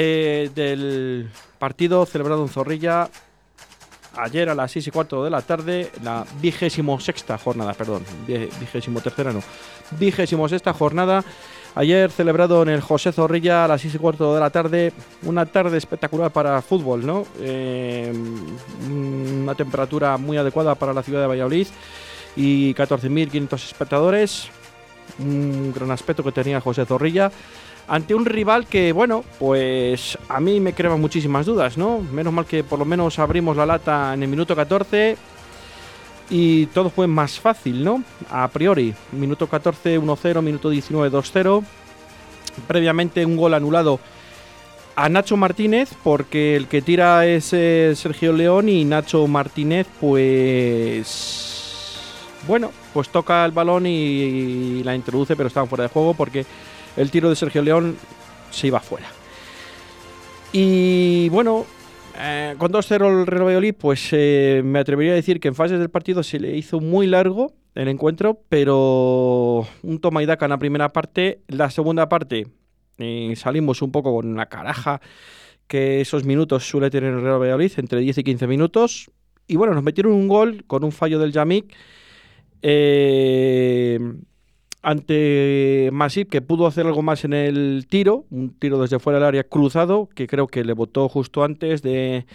eh, del partido celebrado en Zorrilla ayer a las 6 y cuarto de la tarde, la vigésimo sexta jornada, perdón, vigésimo tercera no, vigésimo sexta jornada. Ayer celebrado en el José Zorrilla a las 6 y cuarto de la tarde, una tarde espectacular para fútbol, ¿no? Eh, una temperatura muy adecuada para la ciudad de Valladolid y 14.500 espectadores. Un gran aspecto que tenía José Zorrilla ante un rival que, bueno, pues a mí me crea muchísimas dudas, ¿no? Menos mal que por lo menos abrimos la lata en el minuto 14 y todo fue más fácil, ¿no? A priori, minuto 14 1-0, minuto 19 2-0. Previamente un gol anulado a Nacho Martínez porque el que tira es eh, Sergio León y Nacho Martínez pues bueno, pues toca el balón y, la introduce pero estaba fuera de juego porque el tiro de Sergio León se iba fuera. Y bueno, eh, con 2-0 el Real Valladolid, pues eh, me atrevería a decir que en fases del partido se le hizo muy largo el encuentro, pero un toma y daca en la primera parte. La segunda parte eh, salimos un poco con una caraja que esos minutos suele tener el Real Valladolid, entre 10 y 15 minutos. Y bueno, nos metieron un gol con un fallo del Yamik. Eh, ante Masip, que pudo hacer algo más en el tiro, un tiro desde fuera del área cruzado, que creo que le botó justo antes de,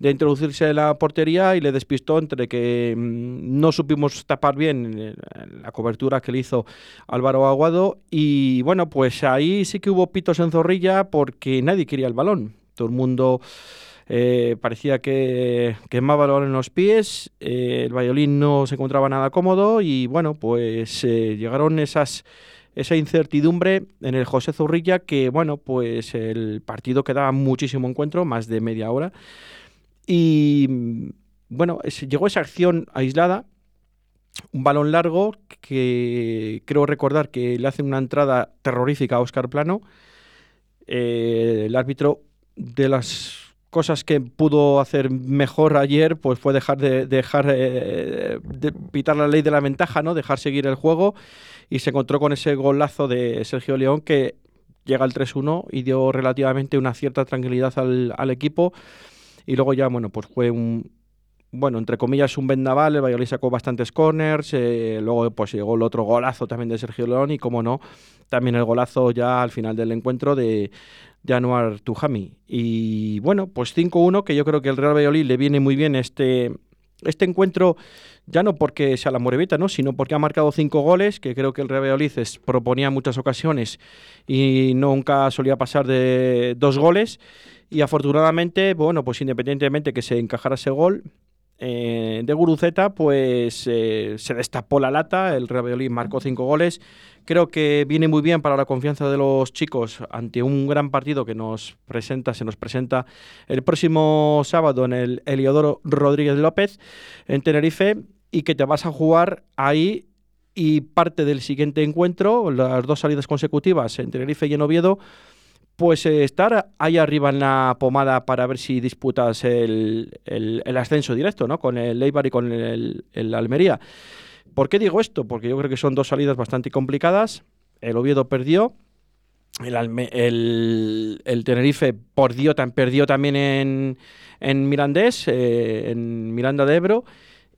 introducirse en la portería y le despistó entre que mm, no supimos tapar bien eh, la cobertura que le hizo Álvaro Aguado. Y bueno, pues ahí sí que hubo pitos en zorrilla porque nadie quería el balón. Todo el mundo eh, parecía que quemaba el en los pies, eh, el violín no se encontraba nada cómodo y bueno, pues eh, llegaron esas esa incertidumbre en el José Zurrilla que bueno, pues el partido quedaba muchísimo encuentro, más de media hora y bueno, llegó esa acción aislada un balón largo que creo recordar que le hace una entrada terrorífica a Oscar Plano. el árbitro de las cosas que pudo hacer mejor ayer, pues fue dejar de dejar eh, de pitar la ley de la ventaja, ¿no? Dejar seguir el juego y se encontró con ese golazo de Sergio León que llega al 3-1 y dio relativamente una cierta tranquilidad al, al, equipo. Y luego ya, bueno, pues fue un, bueno, entre comillas, un vendaval. El Valladolid sacó bastantes corners. Eh, luego, pues llegó el otro golazo también de Sergio León. Y como no, también el golazo ya al final del encuentro de, Januar Tujami. Y bueno, pues 5-1, que yo creo que el Real Valladolid le viene muy bien este, este encuentro, ya no porque sea la Morevita, ¿no? sino porque ha marcado cinco goles, que creo que el Real Valladolid proponía muchas ocasiones y nunca solía pasar de dos goles. Y afortunadamente, bueno, pues independientemente que se encajara ese gol, eh, de Guruceta, pues eh, se destapó la lata, el Real Valladolid marcó cinco goles. Creo que viene muy bien para la confianza de los chicos ante un gran partido que nos presenta, se nos presenta el próximo sábado en el Eliodoro Rodríguez López en Tenerife y que te vas a jugar ahí y parte del siguiente encuentro, las dos salidas consecutivas en Tenerife y en Oviedo, pues eh, estar ahí arriba en la pomada para ver si disputas el, ascenso directo, ¿no? Con el Eibar y con el, Almería. ¿Por qué digo esto? Porque yo creo que son dos salidas bastante complicadas. El Oviedo perdió, el, el, Tenerife perdió, perdió también en, en Mirandés, eh, en Miranda de Ebro.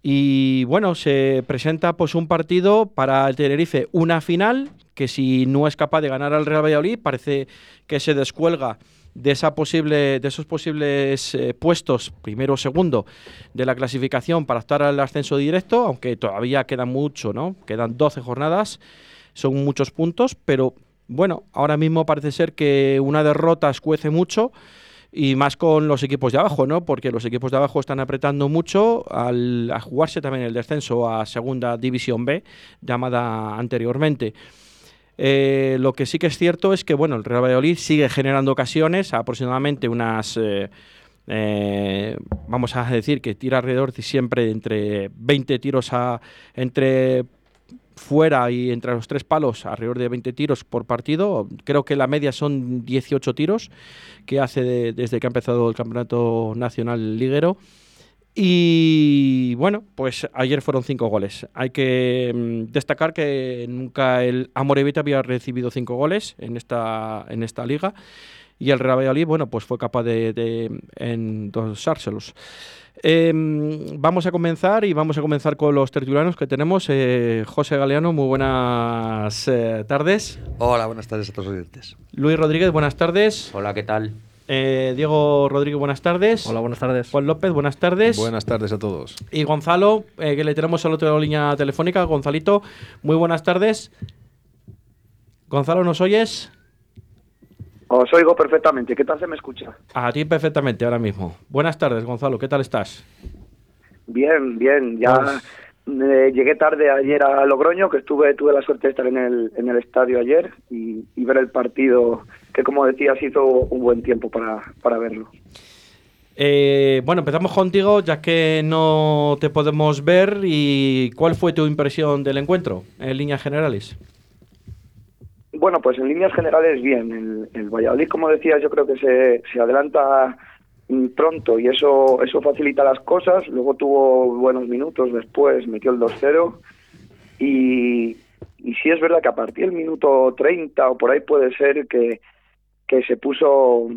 Y bueno, se presenta pues un partido para el Tenerife, una final, que si no es capaz de ganar al Real Valladolid, parece que se descuelga de, esa posible, de esos posibles eh, puestos, primero o segundo, de la clasificación para estar al ascenso directo, aunque todavía queda mucho, ¿no? Quedan 12 jornadas, son muchos puntos, pero bueno, ahora mismo parece ser que una derrota escuece mucho y más con los equipos de abajo, ¿no? Porque los equipos de abajo están apretando mucho al, a jugarse también el descenso a Segunda División B, llamada anteriormente. Eh, lo que sí que es cierto es que bueno, el Real Valladolid sigue generando ocasiones, aproximadamente unas, eh, eh, vamos a decir que tira alrededor de siempre entre 20 tiros a, entre fuera y entre los tres palos alrededor de 20 tiros por partido. Creo que la media son 18 tiros que hace desde que ha empezado el Campeonato Nacional Liguero. Y bueno, pues ayer fueron cinco goles. Hay que mm, destacar que nunca el Amorevita había recibido cinco goles en esta, en esta liga. y el Real Valladolid, bueno, pues fue capaz de, de endosárselos. Em, vamos a comenzar y vamos a comenzar con los tertulianos que tenemos. Eh, José Galeano, muy buenas eh, tardes. Hola, buenas tardes a todos los oyentes. Luis Rodríguez, buenas tardes. Hola, ¿qué tal? Eh, Diego Rodríguez, buenas tardes. Hola, buenas tardes. Juan López, buenas tardes. Buenas tardes a todos. Y Gonzalo, que le tenemos al otro lado de la línea telefónica. Gonzalito, muy buenas tardes. Gonzalo, ¿nos oyes? Os oigo perfectamente. ¿Qué tal se me escucha? A ti perfectamente ahora mismo. Buenas tardes, Gonzalo. ¿Qué tal estás? Bien, bien. Ya Pues- eh, llegué tarde ayer a Logroño, que estuve tuve la suerte de estar en el, en el estadio ayer y, y ver el partido, que como decías hizo un buen tiempo para, para verlo. Eh, bueno, empezamos contigo, ya que no te podemos ver. ¿Y cuál fue tu impresión del encuentro, en líneas generales? Bueno, pues en líneas generales bien. El, el Valladolid, como decías, yo creo que se, se adelanta pronto y eso eso facilita las cosas. Luego tuvo buenos minutos después, metió el 2-0 y, y sí es verdad que a partir del minuto 30 o por ahí puede ser que, que se puso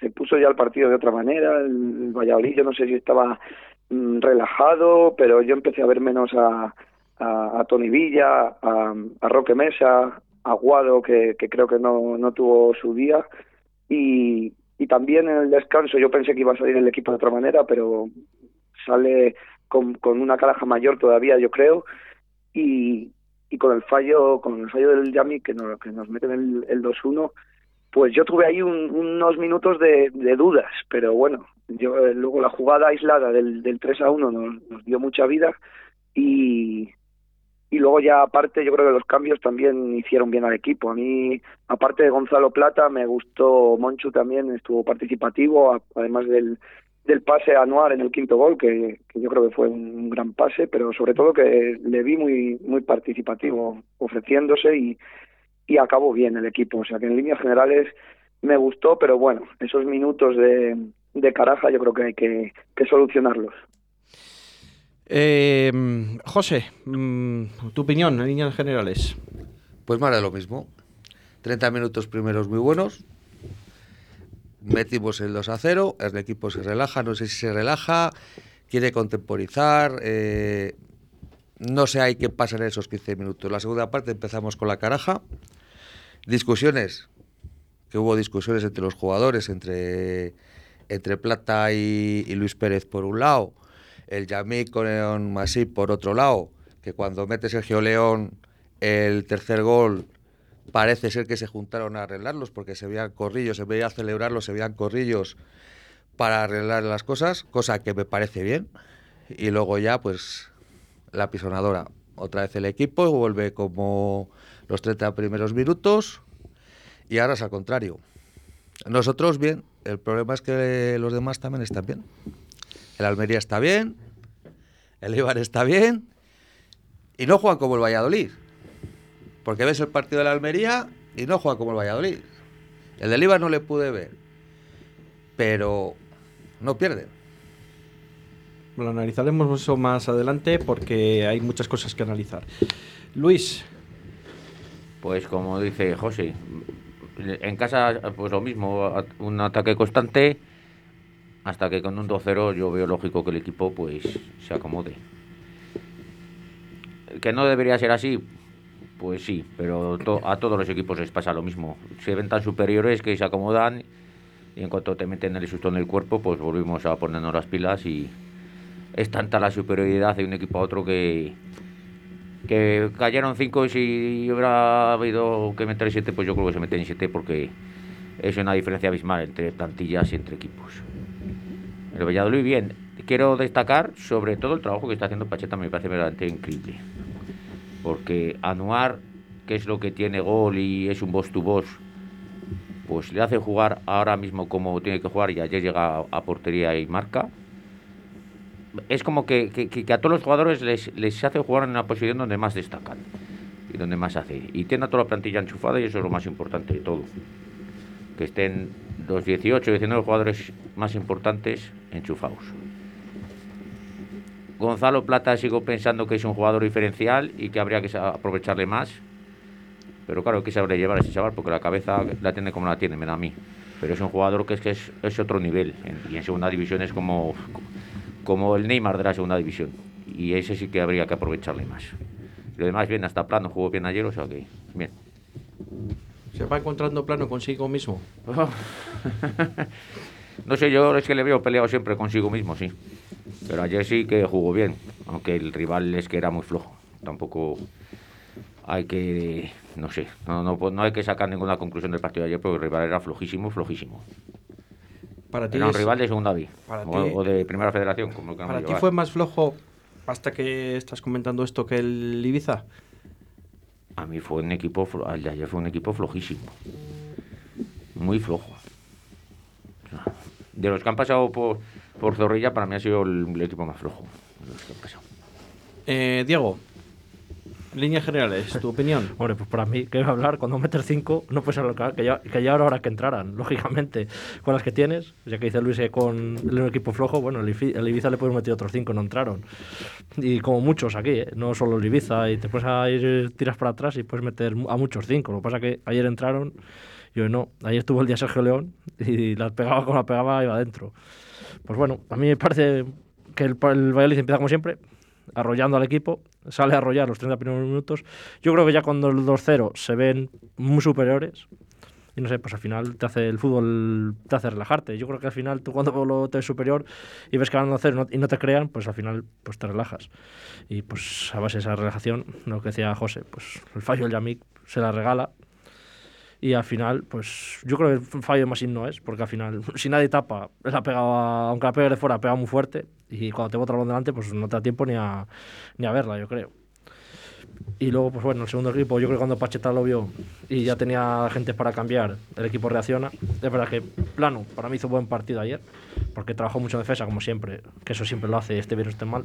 se puso ya el partido de otra manera. El, Valladolid, yo no sé si estaba mm, relajado, pero yo empecé a ver menos a, a, Tony Villa, a, a Roque Mesa, a Guado, que, que creo que no, no tuvo su día. Y, y también en el descanso yo pensé que iba a salir el equipo de otra manera, pero sale con, una caraja mayor todavía, yo creo. Y, y con el fallo con el fallo del Yami que nos, que nos meten el, el 2-1 pues yo tuve ahí un, unos minutos de, de, dudas pero bueno yo eh, luego la jugada aislada del, del 3 a 1 nos, nos dio mucha vida y y luego ya aparte yo creo que los cambios también hicieron bien al equipo a mí aparte de Gonzalo Plata me gustó Monchu también estuvo participativo además del del pase a Anuar en el quinto gol, que, que, yo creo que fue un gran pase, pero sobre todo que le vi muy muy participativo, ofreciéndose y, y acabó bien el equipo. O sea que en líneas generales me gustó, pero bueno, esos minutos de, de caraja yo creo que hay que, que solucionarlos. Eh, José, mm, tu opinión en líneas generales. Pues más de lo mismo. 30 minutos primeros muy buenos, metimos el 2 a 0, el equipo se relaja, no sé si se relaja, quiere contemporizar, eh, no sé hay qué pasa en esos 15 minutos. La segunda parte empezamos con la caraja, discusiones, que hubo discusiones entre los jugadores, entre, entre Plata y, y Luis Pérez por un lado, el Yamí con Masip por otro lado, que cuando mete Sergio León el tercer gol parece ser que se juntaron a arreglarlos porque se veían corrillos, se veía celebrarlos, se veían corrillos para arreglar las cosas, cosa que me parece bien. Y luego ya, pues, la pisonadora. Otra vez el equipo vuelve como los 30 primeros minutos y ahora es al contrario. Nosotros bien, el problema es que los demás también están bien. El Almería está bien, el Ibar está bien y no juegan como el Valladolid. Porque ves el partido de la Almería y no juega como el Valladolid. El del Ibar no le pude ver. Pero no pierden. Lo analizaremos eso más adelante porque hay muchas cosas que analizar. Luis. Pues como dice José, en casa pues lo mismo, un ataque constante hasta que con un 2-0 yo veo lógico que el equipo pues se acomode. Que no debería ser así, pues sí, pero a todos los equipos les pasa lo mismo. Se ven tan superiores que se acomodan y en cuanto te meten el susto en el cuerpo, pues volvimos a ponernos las pilas y es tanta la superioridad de un equipo a otro que que cayeron cinco y si hubiera habido que meter siete, pues yo creo que se meten siete porque es una diferencia abismal entre plantillas y entre equipos. El Valladolid bien. Quiero destacar sobre todo el trabajo que está haciendo Pacheta, me parece verdaderamente increíble porque Anuar, que es lo que tiene gol y es un boss to boss, pues le hace jugar ahora mismo como tiene que jugar y ayer llega a, portería y marca. Es como que, que, que, a todos los jugadores les, les hace jugar en una posición donde más destacan y donde más hace. Y tiene a toda la plantilla enchufada y eso es lo más importante de todo. Que estén los 18, 19 jugadores más importantes enchufados. Gonzalo Plata sigo pensando que es un jugador diferencial y que habría que aprovecharle más. Pero claro, que sabré llevar a ese chaval porque la cabeza la tiene como la tiene, me da a mí. pero es un jugador que es que es, otro nivel y en segunda división es como, como el Neymar de la segunda división y ese sí que habría que aprovecharle más. Lo demás bien, hasta plano, jugó bien ayer, o sea que bien. Se va encontrando plano consigo mismo. No sé, yo es que le veo peleado siempre consigo mismo, sí. Pero ayer sí que jugó bien, aunque el rival es que era muy flojo. Tampoco hay que, no sé, no, no, no hay que sacar ninguna conclusión del partido de ayer porque el rival era flojísimo, flojísimo. Para ti, Era un es- rival de segunda B o, de primera federación, como queramos para ti fue más flojo hasta que estás comentando esto que el Ibiza. A mí fue un equipo, el de ayer fue un equipo flojísimo. Muy flojo. De los que han pasado por, por Zorrilla, para mí ha sido el, equipo más flojo. Eh, Diego, líneas generales, tu opinión. Hombre, pues para mí, ¿qué va a hablar? Cuando metes 5, no puedes hablar que ya, que ya era hora que entraran, lógicamente, con las que tienes. Ya que dice Luis que con el equipo flojo, bueno, el, el Ibiza le puedes meter otros 5, no entraron. Y como muchos aquí, ¿eh? no solo el Ibiza, y te puedes a ir, tiras para atrás y puedes meter a muchos 5. Lo que pasa que ayer entraron, y hoy no. Ayer estuvo el día Sergio León y la pegaba como la pegaba, iba adentro. Pues bueno, a mí me parece que el, el Valladolid empieza como siempre, arrollando al equipo, sale a arrollar los 30 primeros minutos. Yo creo que ya cuando el 2-0 se ven muy superiores, y no sé, pues al final te hace el fútbol, te hace relajarte. Yo creo que al final tú cuando lo te ves superior y ves que van a hacer y no te crean, pues al final pues te relajas. Y pues a base de esa relajación, lo que decía José, pues el fallo del Yamik se la regala. Y al final, pues yo creo que el fallo Masín no es, porque al final, si nadie tapa, él ha pegado, a- aunque la pegue de fuera, ha pegado muy fuerte. Y cuando te bota el balón delante, pues no te da tiempo ni a, ni a verla, yo creo. Y luego, pues bueno, el segundo equipo, yo creo que cuando Pacheta lo vio y ya tenía gente para cambiar, el equipo reacciona. Es verdad que Plano, para mí hizo buen partido ayer, porque trabajó mucho en defensa, como siempre, que eso siempre lo hace, este bien o este mal,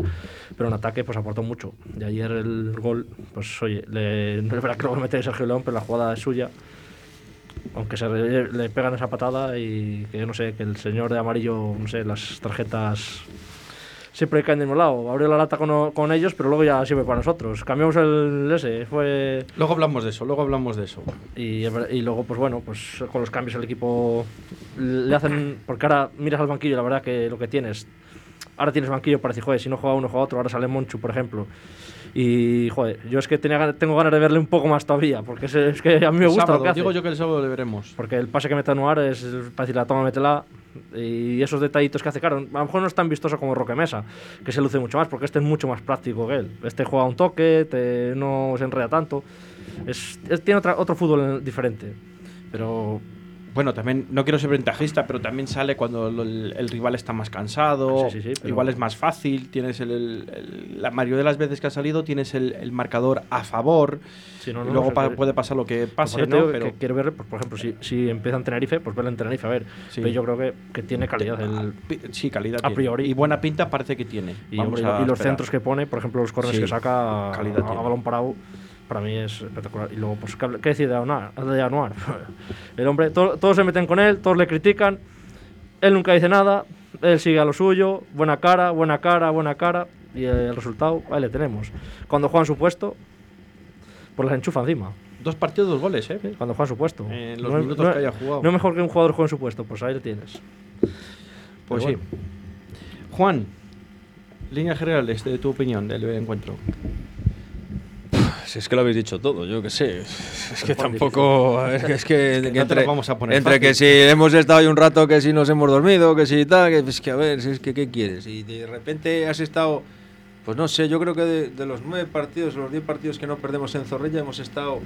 pero en ataque pues aportó mucho. Y ayer el gol, pues oye, le, no es verdad que lo va a meter Sergio León, pero la jugada es suya. Aunque se le, le pegan esa patada y que yo no sé, que el señor de amarillo, no sé, las tarjetas siempre caen de un lado. Abrió la lata con, con ellos, pero luego ya sirve para nosotros. Cambiamos el ese, fue... Luego hablamos de eso, luego hablamos de eso. Y, y luego, pues bueno, pues con los cambios el equipo le hacen... Porque ahora miras al banquillo, la verdad que lo que tienes... Ahora tienes banquillo para decir, joder, si no juega uno, juega otro. Ahora sale Monchu, por ejemplo. Y, joder, yo es que tenía, tengo ganas de verle un poco más todavía, porque es, es que a mí me gusta sábado, lo que hace. digo yo que el sábado le veremos. Porque el pase que mete Anuar es para decir la toma, métela. Y esos detallitos que hace, claro, a lo mejor no es tan vistoso como Roque Mesa, que se luce mucho más, porque este es mucho más práctico que él. Este juega un toque, te- no se enreda tanto. Es, es- tiene otra- otro fútbol diferente. Pero Bueno, también no quiero ser ventajista, pero también sale cuando el, el rival está más cansado. Sí, sí, sí, pero- Igual es más fácil. Tienes el, el- la mayoría de las veces que ha salido tienes el, marcador a favor. no, y luego no, pa- se- puede pasar lo que pase, ¿no? Pero que quiero ver, pues, por ejemplo, si, si empieza en Tenerife, pues verlo en Tenerife, a ver. Sí. Pero yo creo que, que tiene calidad. Sí, calidad. a tiene. priori. Y buena pinta parece que tiene. y, Vamos hombre, y a los centros que pone, por ejemplo, los corners que saca a, calidad a tiene. balón parado, para mí es espectacular. Y luego, pues, ¿qué, qué decir de Anuar? De Anuar? El hombre, to- todos se meten con él, todos le critican, él nunca dice nada, él sigue a lo suyo, buena cara, buena cara, buena cara, y el resultado, ahí le tenemos. Cuando juegan su puesto, pues les enchufa encima. Dos partidos, dos goles, ¿eh? Cuando juegan su puesto. En los No es- minutos no que haya jugado. No es mejor que un jugador juegue en su puesto, pues ahí le tienes. Pues sí. Juan, líneas generales de tu opinión del encuentro. Si es que lo habéis dicho todo, yo qué sé. Es que tampoco. Es que, es que, que que no entre, vamos a poner entre fácil. que si hemos estado ahí un rato, que si nos hemos dormido, que si tal, que es que a ver, si es que ¿qué quieres? Y de repente has estado. Pues no sé, yo creo que de, de los nueve partidos, los diez partidos que no perdemos en Zorrilla, hemos estado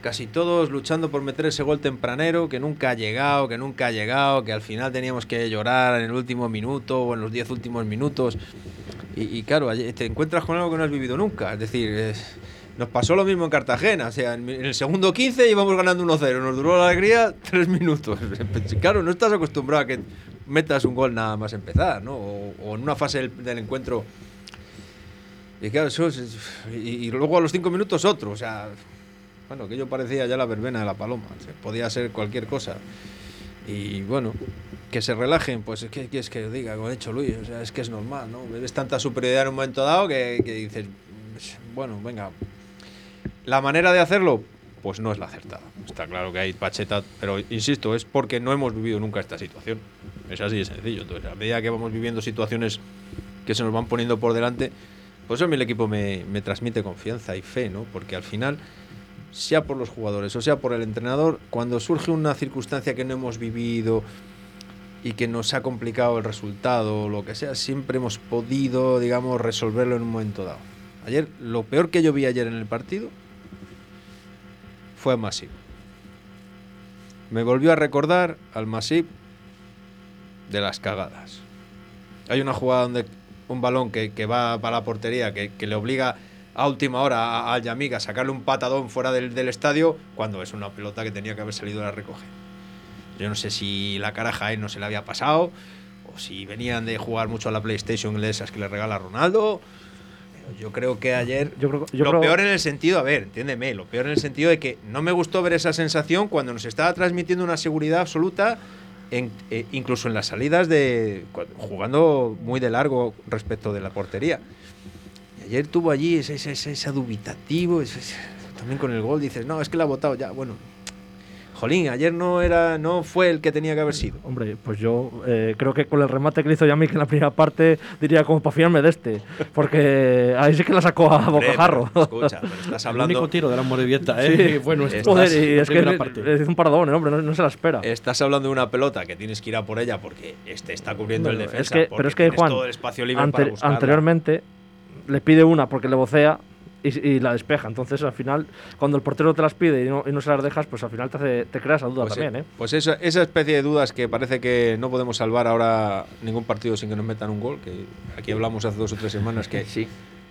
casi todos luchando por meter ese gol tempranero que nunca ha llegado, que nunca ha llegado, que al final teníamos que llorar en el último minuto o en los diez últimos minutos. Y, y claro, te encuentras con algo que no has vivido nunca. Es decir, es- nos pasó lo mismo en Cartagena. O sea, en, el segundo 15 íbamos ganando 1-0. Nos duró la alegría tres minutos. Claro, no estás acostumbrado a que metas un gol nada más empezar, ¿no? O, en una fase del, encuentro. Y es- luego a los cinco minutos otro. O sea, bueno, que yo parecía ya la verbena de la paloma. o sea, podía ser cualquier cosa. Y bueno, que se relajen, pues ¿qué quieres que diga? Como ha dicho Luis, o sea, es que es normal, ¿no? Ves tanta superioridad en un momento dado que, que dices, bueno, venga. La manera de hacerlo, pues no es la acertada. Está claro que hay pacheta, pero insisto, es porque no hemos vivido nunca esta situación. Es así de sencillo. Entonces, a medida que vamos viviendo situaciones que se nos van poniendo por delante, pues a mí el equipo me, me transmite confianza y fe, ¿no? Porque al final, sea por los jugadores o sea por el entrenador, cuando surge una circunstancia que no hemos vivido y que nos ha complicado el resultado o lo que sea, siempre hemos podido, digamos, resolverlo en un momento dado. Ayer, lo peor que yo vi ayer en el partido fue a Masip. Me volvió a recordar al Masip de las cagadas. Hay una jugada donde un balón que, que va para la portería, que, que le obliga a última hora a- Yamik a sacarle un patadón fuera del, del estadio, cuando es una pelota que tenía que haber salido a la recoger. Yo no sé si la caraja a él no se le había pasado, o si venían de jugar mucho a la PlayStation esas que le regala Ronaldo. Yo creo que ayer. Yo creo- yo lo creo- peor en el sentido, a ver, entiéndeme, lo peor en el sentido de que no me gustó ver esa sensación cuando nos estaba transmitiendo una seguridad absoluta, en- eh, incluso en las salidas de. jugando muy de largo respecto de la portería. Y ayer tuvo allí ese, ese, ese- ese dubitativo, ese- también con el gol dices, no, es que la ha votado ya, bueno. Jolín, ayer no era no fue el que tenía que haber sido. Hombre, pues yo eh, creo que con el remate que le hizo Yamik en la primera parte diría como para fiarme de este. Porque ahí sí que la sacó a bocajarro. pero escucha, pero estás El hablando, único tiro de la Morevieta, ¿eh? Bueno, Estás- Joder, y es que parte. hizo un paradón, el hombre, no, no se la espera. estás hablando de una pelota que tienes que ir a por ella porque este está cubriendo el Bueno, defensa. es que, pero es que Juan, todo el espacio libre ante- para anteriormente le pide una porque le vocea y, y la despeja. Entonces, al final, cuando el portero te las pide y no, y no se las dejas, pues al final te, hace- te creas esa duda Pues, también, eh, ¿eh? pues eso- esa especie de dudas que parece que no podemos salvar ahora ningún partido sin que nos metan un gol, que aquí hablamos hace dos o tres semanas que, Sí.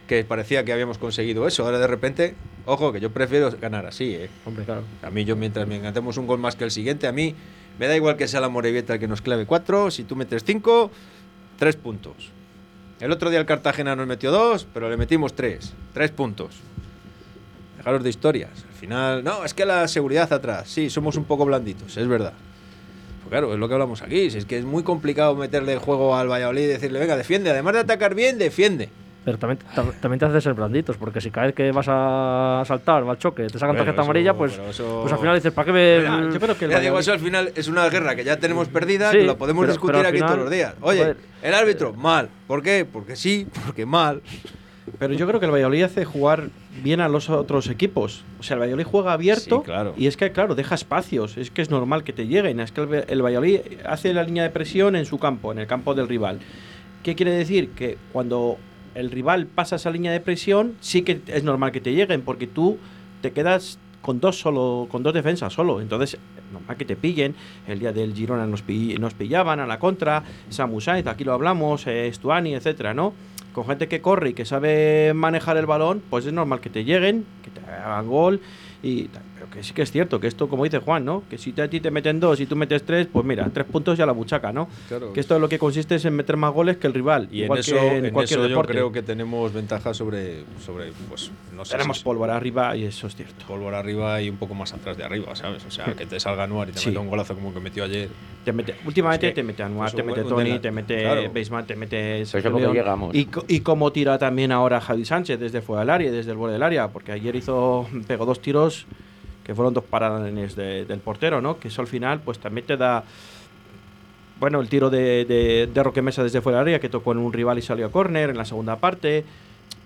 que parecía que habíamos conseguido eso. Ahora de repente, ojo, que yo prefiero ganar así, ¿eh? Hombre, claro. A mí, yo mientras me encantemos un gol más que el siguiente, a mí me da igual que sea la Morevieta el que nos clave cuatro. Si tú metes cinco, tres puntos. El otro día el Cartagena nos metió dos, pero le metimos tres. Tres puntos. Dejaros de historias. Al final, no, es que la seguridad atrás. Sí, somos un poco blanditos, es verdad. Pues claro, es lo que hablamos aquí. Si es que es muy complicado meterle juego al Valladolid y decirle, venga, defiende. Además de atacar bien, defiende. Pero también, tam- también te hace ser blanditos, porque si cada vez que vas a saltar, va al choque, te sacan Bueno, tarjeta eso- amarilla, pues, eso- pues al final dices, ¿para qué ver? Mira, yo creo que el Ya digo, eso al final es una guerra que ya tenemos perdida, Sí, que la podemos pero- discutir pero aquí final, todos los días. Oye, joder. el árbitro, mal. ¿Por qué? Porque sí, porque mal. Pero yo creo que el Valladolid hace jugar bien a los otros equipos. O sea, el Valladolid juega abierto Sí, claro. y es que, claro, deja espacios. Es que es normal que te lleguen. Es que el, el Valladolid hace la línea de presión en su campo, en el campo del rival. ¿Qué quiere decir? Que cuando el rival pasa esa línea de presión, sí que es normal que te lleguen, porque tú te quedas con dos solo, con dos defensas solo. Entonces, es normal que te pillen. El día del Girona nos, pi- nos pillaban a la contra, Samu aquí lo hablamos, eh, Stuani, etcétera, ¿no? Con gente que corre y que sabe manejar el balón, pues es normal que te lleguen, que te hagan gol y tal. Pero que sí que es cierto, que esto, como dice Juan, ¿no? Que si te- a ti te meten dos y tú metes tres, pues mira, tres puntos ya la buchaca, ¿no? Claro. Que esto es lo que consiste es en meter más goles que el rival. Y en eso, que en, en cualquier eso yo deporte. creo que tenemos ventaja sobre, sobre pues, no sé Tenemos si- pólvora arriba y eso es cierto. pólvora arriba y un poco más atrás de arriba, ¿sabes? O sea, que te salga Anuar y te Sí. meta un golazo como que metió ayer. Te mete, últimamente Es que te mete Anuar, te mete Tony, te mete Claro. Baseman, te mete llegamos. Y, y cómo tira también ahora Javi Sánchez desde fuera del área y desde el borde del área, porque ayer hizo pegó dos tiros que fueron dos paradas de- del portero, ¿no? Que eso al final pues también te da bueno, el tiro de, de, de Roque Mesa desde fuera del área que tocó en un rival y salió a córner en la segunda parte.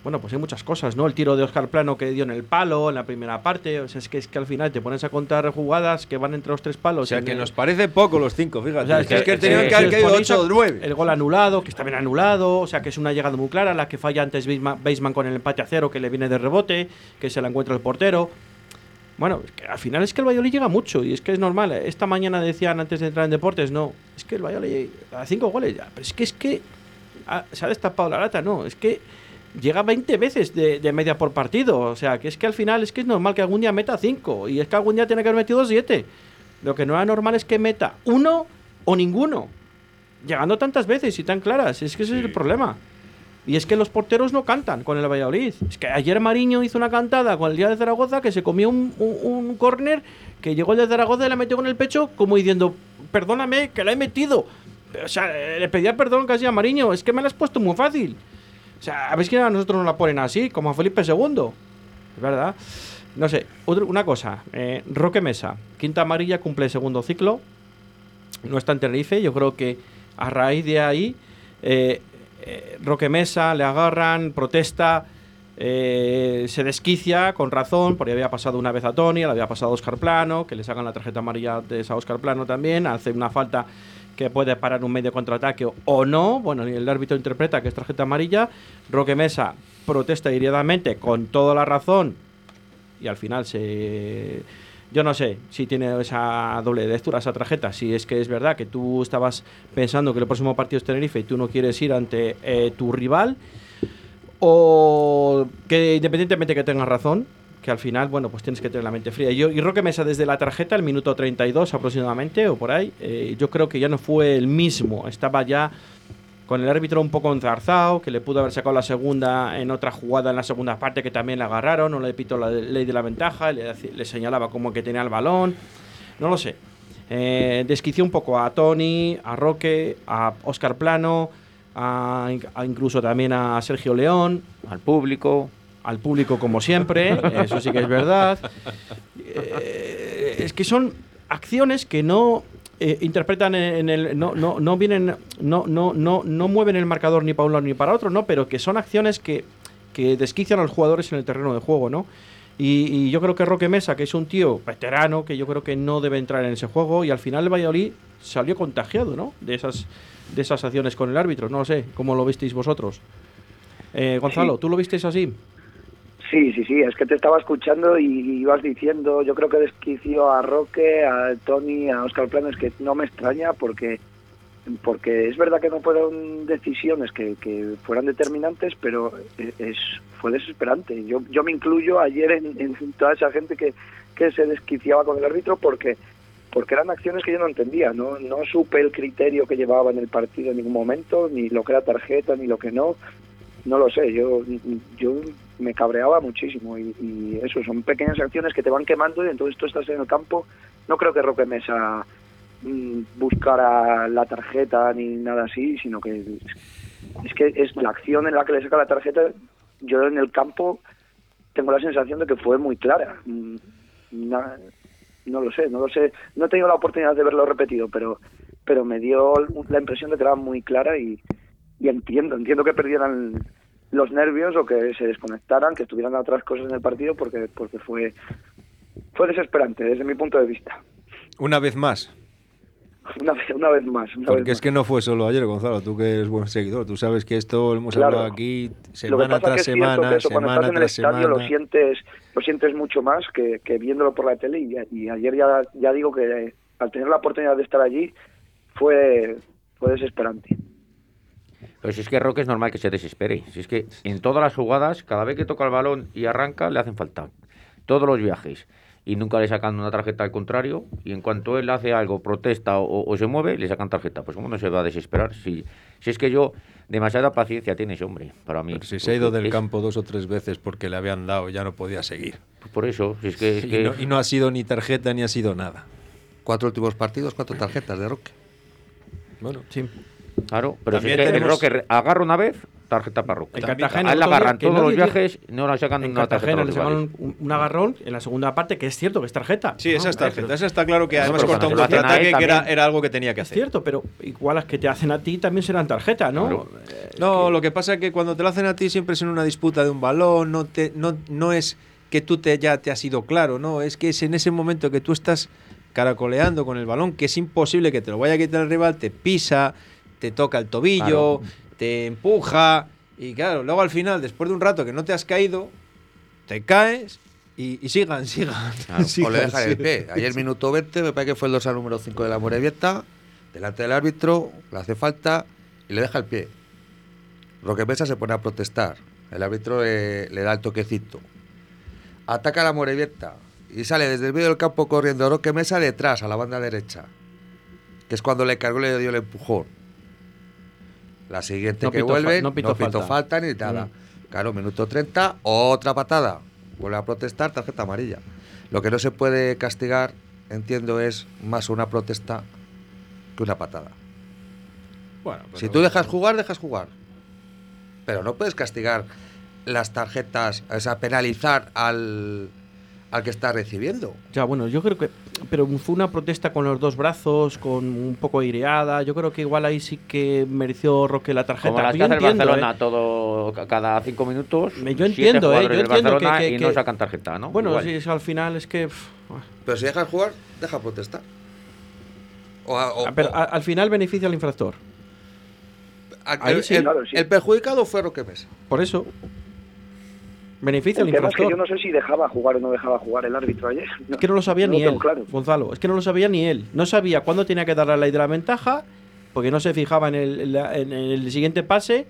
Bueno, pues hay muchas cosas, ¿no? El tiro de Oscar Plano que dio en el palo en la primera parte. O sea, es que, es que al final te pones a contar jugadas que van entre los tres palos. O sea, que el- nos parece poco los cinco, fíjate. o sea, es que, es que tenían sí, que haber si os caído ponéis a- 8 o 9. El gol anulado, que está bien anulado, o sea que es una llegada muy clara, la que falla antes Baseman con el empate a cero, que le viene de rebote, que se la encuentra el portero. Bueno, es que al final es que el Valladolid llega mucho y es que es normal. Esta mañana decían antes de entrar en deportes, no, es que el Valladolid a cinco goles ya, pero es que es que ah, se ha destapado la lata, no, es que llega 20 veces de, de media por partido, o sea que es que al final es que es normal que algún día meta cinco y es que algún día tiene que haber metido siete. Lo que no era normal es que meta uno o ninguno llegando tantas veces y tan claras. Es que ese es el problema. Y es que los porteros no cantan con el Valladolid. Es que ayer Mariño hizo una cantada con el día de Zaragoza que se comió un, un, córner que llegó el de Zaragoza y la metió con el pecho como diciendo, perdóname, que la he metido. O sea, le pedía perdón casi a Mariño. Es que me la has puesto muy fácil. O sea, a ver a nosotros nos la ponen así, como a Felipe II. Es verdad. No sé, una cosa. eh, Roque Mesa, quinta amarilla, cumple segundo ciclo. No está en Tenerife. Yo creo que a raíz de ahí, eh, eh, Roque Mesa le agarran, protesta, eh, se desquicia con razón, porque había pasado una vez a Tony, le había pasado a Oscar Plano, que le sacan la tarjeta amarilla de Oscar Plano también, hace una falta que puede parar un medio contraataque o, no. Bueno, el árbitro interpreta que es tarjeta amarilla. Roque Mesa protesta iridamente con toda la razón y al final se yo no sé si tiene esa doble lectura esa tarjeta. Si es que es verdad que tú estabas pensando que el próximo partido es Tenerife y tú no quieres ir ante eh, tu rival o que independientemente que tengas razón que al final bueno pues tienes que tener la mente fría. Yo, y Roque Mesa desde la tarjeta el minuto 32 aproximadamente o por ahí eh, yo creo que ya no fue el mismo. Estaba ya con el árbitro un poco enzarzado, que le pudo haber sacado la segunda en otra jugada en la segunda parte que también le agarraron, no le pitó la ley de la ventaja, le señalaba como que tenía el balón, no lo sé. Eh, desquició un poco a Tony, a Roque, a Oscar Plano, a, a incluso también a Sergio León, Al público. al público como siempre, eso sí que es verdad. Eh, es que son acciones que no eh, interpretan en el no no no vienen no no no no mueven el marcador ni para un lado ni para otro, no, pero que son acciones que que desquician a los jugadores en el terreno de juego, ¿no? Y, y yo creo que Roque Mesa, que es un tío veterano, que yo creo que no debe entrar en ese juego, y al final el Valladolid salió contagiado, ¿no? De esas, de esas acciones con el árbitro. No lo sé, ¿cómo lo visteis vosotros? Eh, Gonzalo. ¿tú lo visteis así? Sí, sí, sí, es que te estaba escuchando y ibas diciendo, yo creo que desquició a Roque, a Tony, a Oscar Planes, que no me extraña porque porque es verdad que no fueron decisiones que, que fueran determinantes, pero e- es fue desesperante. Yo yo me incluyo ayer en, en toda esa gente que, que se desquiciaba con el árbitro porque porque eran acciones que yo no entendía, no no supe el criterio que llevaba en el partido en ningún momento, ni lo que era tarjeta, ni lo que no no lo sé, yo, yo me cabreaba muchísimo y, y eso, son pequeñas acciones que te van quemando y entonces tú estás en el campo. No creo que Roque Mesa mm, buscara la tarjeta ni nada así, sino que es que es la acción en la que le saca la tarjeta. Yo en el campo tengo la sensación de que fue muy clara. Mm, no lo sé, no lo sé. No he tenido la oportunidad de verlo repetido, pero pero me dio la impresión de que era muy clara y, y entiendo, entiendo que perdieran los nervios o que se desconectaran, que estuvieran a otras cosas en el partido porque porque fue fue desesperante desde mi punto de vista. Una vez más. Una vez, una vez más. Una Porque vez es que no fue solo ayer, Gonzalo, tú que eres buen seguidor, tú sabes que esto lo hemos Claro. hablado aquí semana tras semana, cuando semana estás en el tras estadio lo sientes, lo sientes mucho más que, que viéndolo por la tele y, y ayer ya, ya digo que eh, al tener la oportunidad de estar allí fue, fue desesperante. Pero si es que Roque es normal que se desespere. Si es que en todas las jugadas, cada vez que toca el balón y arranca, le hacen falta. Todos los viajes. Y nunca le sacan una tarjeta al contrario. Y en cuanto él hace algo, protesta o, o se mueve, le sacan tarjeta. Pues ¿cómo no se va a desesperar? Si, si es que yo, demasiada paciencia tiene ese hombre, para mí. Pero si se ha ido del Es- campo dos o tres veces porque le habían dado, ya no podía seguir. Por eso, si es que... es Y que- no, y no ha sido ni tarjeta ni ha sido nada. Cuatro últimos partidos, cuatro tarjetas de Roque. Bueno, Sí. Claro, pero si es que el Roque agarra una vez, tarjeta para Roque. El Cartagena a él agarran todos los viajes, no le sacan En una tarjeta Cartagena los le un, un agarrón en la segunda parte que es cierto que es tarjeta. Sí, esa es No, tarjeta. Esa está claro que No, además cortó un contraataque que era, algo que tenía que Es hacer. cierto, pero igual las que te hacen a ti también serán tarjeta, ¿no? Claro. Eh, No, lo que pasa es que cuando te lo hacen a ti siempre es en una disputa de un balón, no, te, no, no es que tú te, ya te has ido claro, no, es que es en ese momento que tú estás caracoleando con el balón, que es imposible que te lo vaya a quitar el rival, te pisa, te toca el tobillo, te empuja, y claro, luego al final, después de un rato que no te has caído, te caes y, y sigan, sigan. Claro, o le dejan el pie. Ayer minuto 20, me parece que fue el dorsal número 5 de la Morevieta, delante del árbitro, le hace falta y le deja el pie. Roque Mesa se pone a protestar. El árbitro le, le da el toquecito. Ataca a la Morevieta y sale desde el medio del campo corriendo Roque Mesa detrás, a la banda derecha. Que es cuando le cargó y le dio el empujón. La siguiente No que pitó fa- vuelve, no no pitó pitó, falta. falta. ni nada. Claro, minuto 30, otra patada. Vuelve a protestar, tarjeta amarilla. Lo que no se puede castigar, entiendo, es más una protesta que una patada. Bueno, pero- Si tú dejas jugar, dejas jugar. Pero no puedes castigar las tarjetas, o sea, penalizar al, al que está recibiendo. Ya, bueno, yo creo que. Pero fue una protesta con los dos brazos, con un poco aireada. Yo creo que igual ahí sí que mereció Roque la tarjeta. Como las que hace el Barcelona ¿eh? todo ca- cada cinco minutos. Yo siete entiendo, ¿eh? Yo entiendo que- y no sacan tarjeta, ¿no? Bueno, sí, eso al final es que. pff, Pero si dejas jugar, deja protestar. O, a- o- Ah, pero o- a- al final beneficia al infractor. ahí el, sí. el- el perjudicado fue Roque Mesa. Por eso. Beneficia al El tema es que yo infractor. no sé si dejaba jugar o no dejaba jugar el árbitro ayer. Es que no lo sabía No ni lo él, claro. Gonzalo. Es que no lo sabía ni él. No sabía cuándo tenía que dar la ley de la ventaja, porque no se fijaba en el, en la- en el siguiente pase.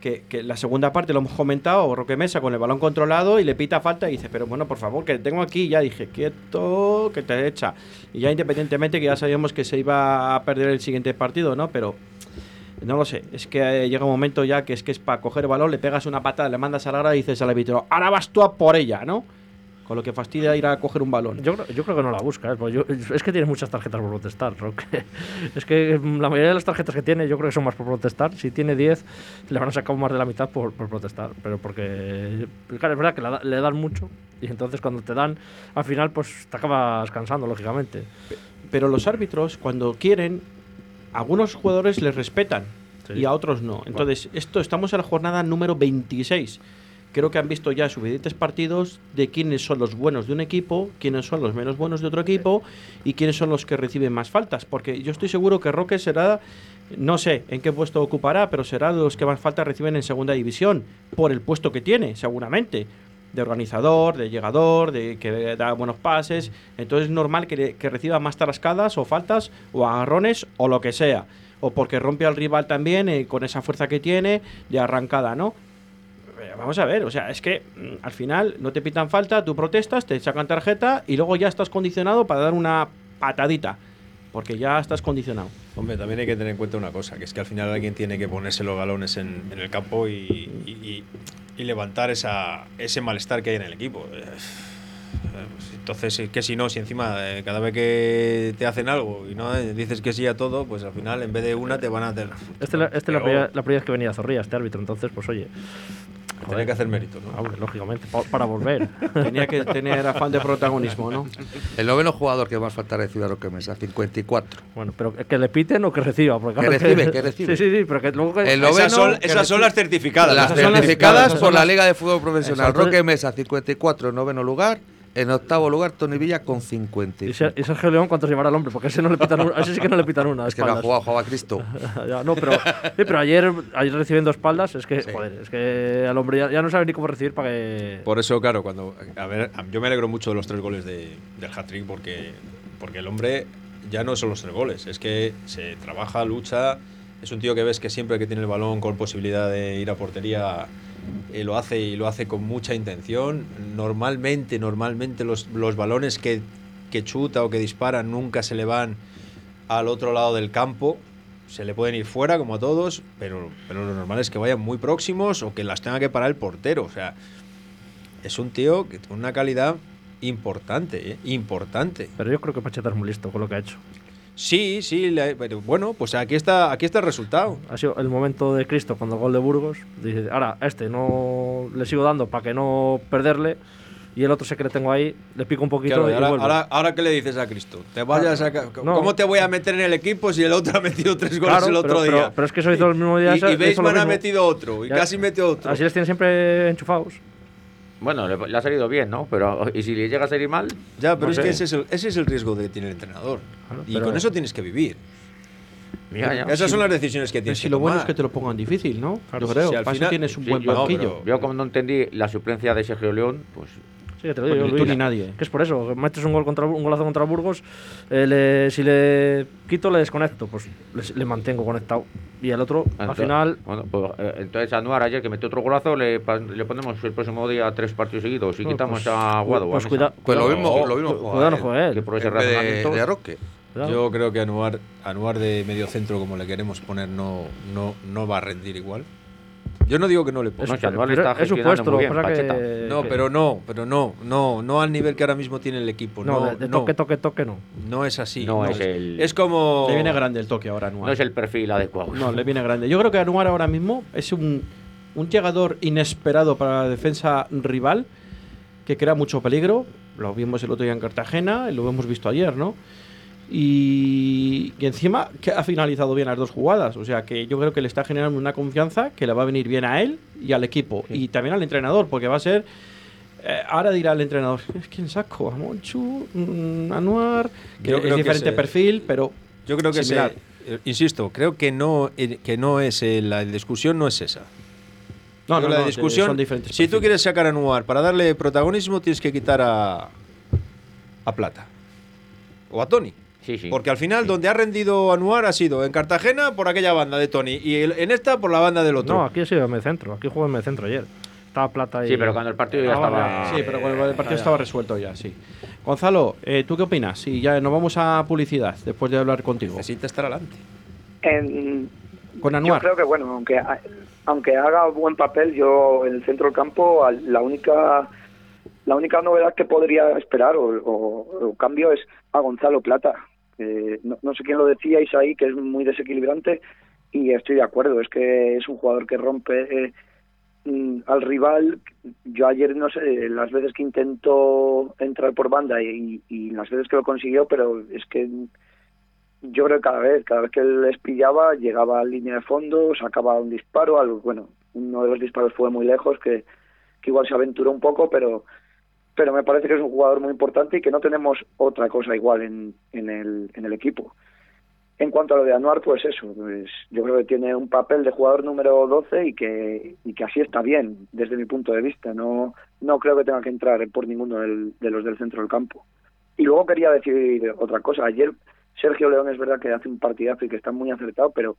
Que, que la segunda parte lo hemos comentado, Roque Mesa con el balón controlado y le pita falta y dice, pero bueno, por favor, que tengo aquí. Ya dije, quieto, que te echa. Y ya independientemente que ya sabíamos que se iba a perder el siguiente partido, ¿no? Pero no lo sé. Es que eh, llega un momento ya que es que es para coger el balón, le pegas una patada, le mandas a la grada y dices al árbitro, ahora vas tú a por ella, ¿no? Con lo que fastidia ir a coger un balón. Yo, creo- yo creo que no la busca. ¿eh? Porque yo- es que tiene muchas tarjetas por protestar. Es que mm, la mayoría de las tarjetas que tiene yo creo que son más por protestar. Si tiene 10, le van a sacar más de la mitad por, por protestar. Pero porque, claro, es verdad que la le dan mucho. Y entonces cuando te dan, al final, pues te acabas cansando, lógicamente. Pero los árbitros, cuando quieren, algunos jugadores les respetan Sí. y a otros no. Entonces, esto estamos en la jornada número 26. Creo que han visto ya suficientes partidos de quiénes son los buenos de un equipo, quiénes son los menos buenos de otro equipo y quiénes son los que reciben más faltas. Porque yo estoy seguro que Roque será, no sé en qué puesto ocupará, pero será de los que más faltas reciben en segunda división, por el puesto que tiene, seguramente. De organizador, de llegador, de que da buenos pases. Entonces es normal que, reciba más tarascadas o faltas o agarrones o lo que sea. O porque rompe al rival también eh, con esa fuerza que tiene de arrancada, ¿no? Eh, Vamos a ver, o sea, es que mm, al final no te pitan falta, tú protestas, te sacan tarjeta y luego ya estás condicionado para dar una patadita. Porque ya estás condicionado. Hombre, también hay que tener en cuenta una cosa, que es que al final alguien tiene que ponerse los galones en, en el campo y, y- y- y levantar esa, ese malestar que hay en el equipo. Eh, pues Entonces, es que si no, si encima eh, cada vez que te hacen algo y no eh, dices que sí a todo, pues al final en vez de una te van a hacer. Este, la- este es la primera, la primera vez que venía a Zorrilla, este árbitro. Entonces, pues oye, Tiene que hacer mérito, ¿no? ah, bueno, lógicamente, pa- para volver. Tenía que tener afán de protagonismo, ¿no? El noveno jugador que más falta recibe Roque Mesa, 54. Bueno, pero que le piten o que reciba. Porque Que recibe, que recibe. Sí, sí, sí, pero que luego. El Esas noveno, son, que esas son las certificadas. Las esas son certificadas esas por son la Liga de Fútbol Profesional. Roque Mesa, 54, noveno lugar. En octavo lugar, Tony Villa con ¿Y, 55. Ser- y Sergio León cuántos llevará el hombre? Porque a ese, no le pitan una, a ese sí que no le pitan una. Es que no ha jugado, jugaba Cristo. Ya, no, pero, sí, pero ayer, ayer recibiendo espaldas, es que, joder, es que al hombre ya, ya no sabe ni cómo recibir para que. Por eso, claro, cuando. A ver, yo me alegro mucho de los tres goles de, del hat-trick porque, porque el hombre ya no son los tres goles, es que se trabaja, lucha. Es un tío que ves que siempre que tiene el balón con posibilidad de ir a portería eh, lo hace y lo hace con mucha intención. Normalmente, normalmente los, los balones que, que chuta o que dispara nunca se le van al otro lado del campo. Se le pueden ir fuera, como a todos, pero, pero lo normal es que vayan muy próximos o que las tenga que parar el portero. O sea, es un tío que tiene una calidad importante, ¿eh? importante. Pero yo creo que Pacheta es muy listo con lo que ha hecho. Sí, sí, le- pero bueno, pues aquí está, aquí está el resultado. Ha sido el momento de Cristo cuando el gol de Burgos. Dice, ahora, a este no le sigo dando para que no perderle. Y el otro sé que le tengo ahí, le pico un poquito Claro, y y ahora, ahora, ahora, ¿qué le dices a Cristo? Te vayas a ca- No. ¿Cómo te voy a meter en el equipo si el otro ha metido tres goles Claro, el otro pero- pero- día? pero es que eso hizo el mismo día, Y, y lo Baseman ha metido otro, y Ya- casi mete otro. Así les tiene siempre enchufados. Bueno, le, le ha salido bien, ¿no? Pero, ¿y si le llega a salir mal? Ya, pero No es sé. que ese es, el, ese es el riesgo que tiene el entrenador. Claro, y pero- con eso tienes que vivir. Mira, ya. Esas son las decisiones que Pero tienes si que lo bueno es tomar. que te lo pongan difícil, ¿no? Claro, Yo creo. si al final- tienes un Sí, buen yo- banquillo. Yo como no entendí la suplencia de Sergio León, pues Sí, que te lo Pues digo, ni tú Luis. ni nadie. Que es por eso, metes un, gol contra, un golazo contra Burgos, eh, le- si le quito, le desconecto, pues le, le mantengo conectado. Y el otro, al Entonces- final, Bueno, pues, eh, entonces Anuar ayer que metió otro golazo, le, pa- le ponemos el próximo día tres partidos seguidos y No, quitamos pues- a Guado. pues a Mesa. cuida- Pues lo cuidado- mismo, lo mismo cuidado no juega él. Que por ese de, razonamiento- de Roque. Cuidado. Yo creo que Anuar, Anuar de medio centro, como le queremos poner, no, no, no va a rendir igual. Yo no digo que no le ponga. No, está es muy bien, que-. No, que- pero no, pero no, no, no al nivel que ahora mismo tiene el equipo. No, No, de, de no, toque, toque, toque, no. no es así. No es el- Es como. Le viene grande el toque ahora a Anuar. No es el perfil adecuado. No, le viene grande. Yo creo que Anuar ahora mismo es un, un llegador inesperado para la defensa rival que crea mucho peligro lo vimos el otro día en Cartagena, y lo hemos visto ayer, ¿no? Y, y encima que ha finalizado bien las dos jugadas. O sea que yo creo que le está generando una confianza que le va a venir bien a él y al equipo. Y también al entrenador, porque va a ser. eh, ahora dirá el entrenador: ¿Es quién saco? ¿A Monchu? Mm, ¿Anuar? Que Yo es creo que diferente se- perfil, pero. Yo creo que eh, insisto, creo que no, eh, que no es la discusión no es esa. No, no, la no, discusión. son diferentes si tú quieres sacar a Nuar para darle protagonismo, tienes que quitar a a Plata o a Tony. Sí, sí. Porque al final, Sí. donde ha rendido Anuar ha sido en Cartagena por aquella banda de Tony y el- en esta por la banda del otro. No, aquí ha sido en centro. Aquí jugó en centro ayer. Estaba plata y. Sí, pero cuando el partido ya Ah, estaba. Sí, pero cuando el partido ya. estaba resuelto ya, sí. Gonzalo, eh, ¿tú qué opinas? Sí, ya nos vamos a publicidad después de hablar contigo. Necesita estar adelante. En- Con yo Anuar. creo que, bueno, aunque, aunque haga buen papel, yo en el centro del campo, al- la única la única novedad que podría esperar o, o- o cambio es a Gonzalo Plata. Eh, no, no sé quién lo decíais ahí, que es muy desequilibrante, y estoy de acuerdo. Es que es un jugador que rompe eh, mm, al rival. Yo ayer, no sé, las veces que intentó entrar por banda y, y las veces que lo consiguió, pero es que yo creo que cada vez, cada vez que les pillaba, llegaba a línea de fondo, sacaba un disparo, algo, bueno, uno de los disparos fue muy lejos, que, que igual se aventuró un poco, pero pero me parece que es un jugador muy importante y que no tenemos otra cosa igual en, en, el, en el equipo. En cuanto a lo de Anuar, pues eso, pues yo creo que tiene un papel de jugador número 12 y que, y que así está bien, desde mi punto de vista. No, no creo que tenga que entrar por ninguno de los del centro del campo. Y luego quería decir otra cosa. Ayer Sergio León es verdad que hace un partidazo y que está muy acertado, pero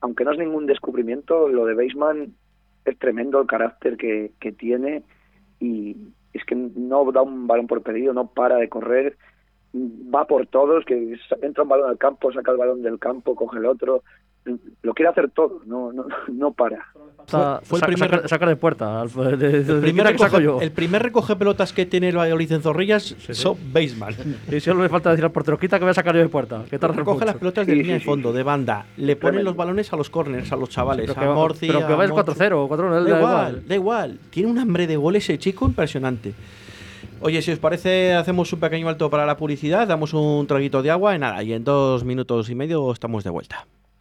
aunque no es ningún descubrimiento, lo de Beisman es tremendo el carácter que, que tiene y es que no da un balón por pedido, no para de correr, va por todos, que entra un balón al campo, saca el balón del campo, coge el otro, lo quiere hacer todo, no, no, no para. Sa- fue el primer- saca, saca de puerta. al- de- de- de- El primer, que saco recoge, yo. el primer recoge pelotas que tiene el Valladolid en Zorrillas son Baseman. Y solo le falta decir al portero, quita que voy a sacar yo de puerta. Que Recoge mucho. las pelotas de Sí, línea sí, de fondo, sí. de banda. Le ponen Tremendo. los balones a los corners, a los chavales, Pero a va- Morci, pero que a vayas Monchu. 4-0 o 4-1, Da da igual, igual. da igual. Tiene un hambre de gol ese chico impresionante. Oye, si os parece, hacemos un pequeño alto para la publicidad, damos un traguito de agua y nada, y en dos minutos y medio estamos de vuelta.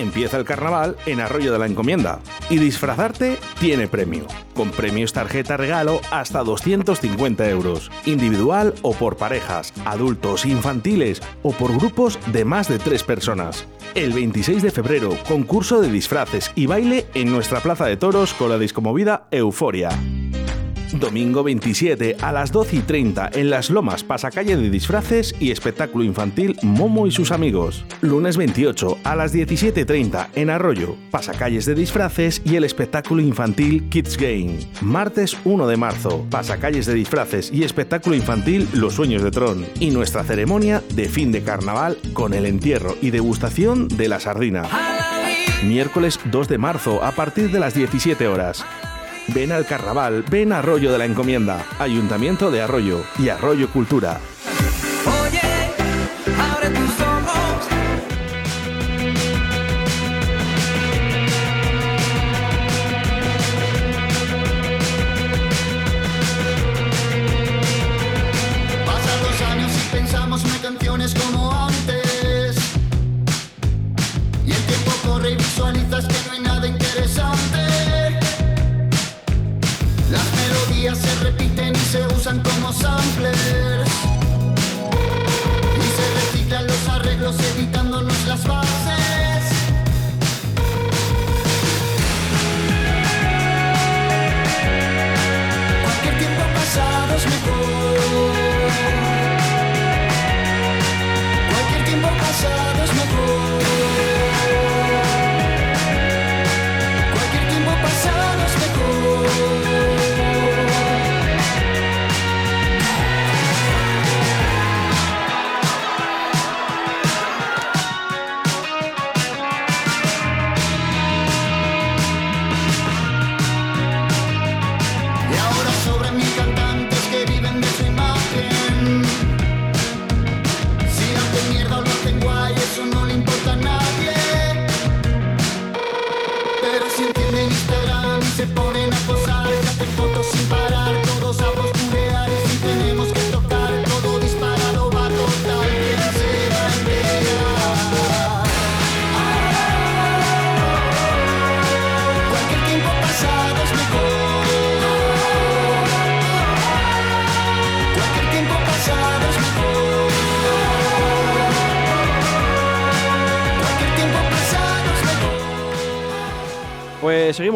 Empieza el carnaval en Arroyo de la Encomienda y disfrazarte tiene premio. Con premios tarjeta regalo hasta 250 euros. Individual o por parejas, adultos, infantiles o por grupos de más de tres personas. El 26 de febrero, concurso de disfraces y baile en nuestra plaza de toros con la discomovida Euforia. Domingo 27 a las 12 y 30 en Las Lomas, pasacalle de disfraces y espectáculo infantil Momo y sus amigos. Lunes 28 a las 17.30 en Arroyo, pasacalles de disfraces y el espectáculo infantil Kids Game. Martes 1 de marzo, pasacalles de disfraces y espectáculo infantil Los Sueños de Tron. Y nuestra ceremonia de fin de carnaval con el entierro y degustación de la sardina. Miércoles 2 de marzo a partir de las 17 horas. Ven al carnaval, ven a Arroyo de la Encomienda, Ayuntamiento de Arroyo y Arroyo Cultura.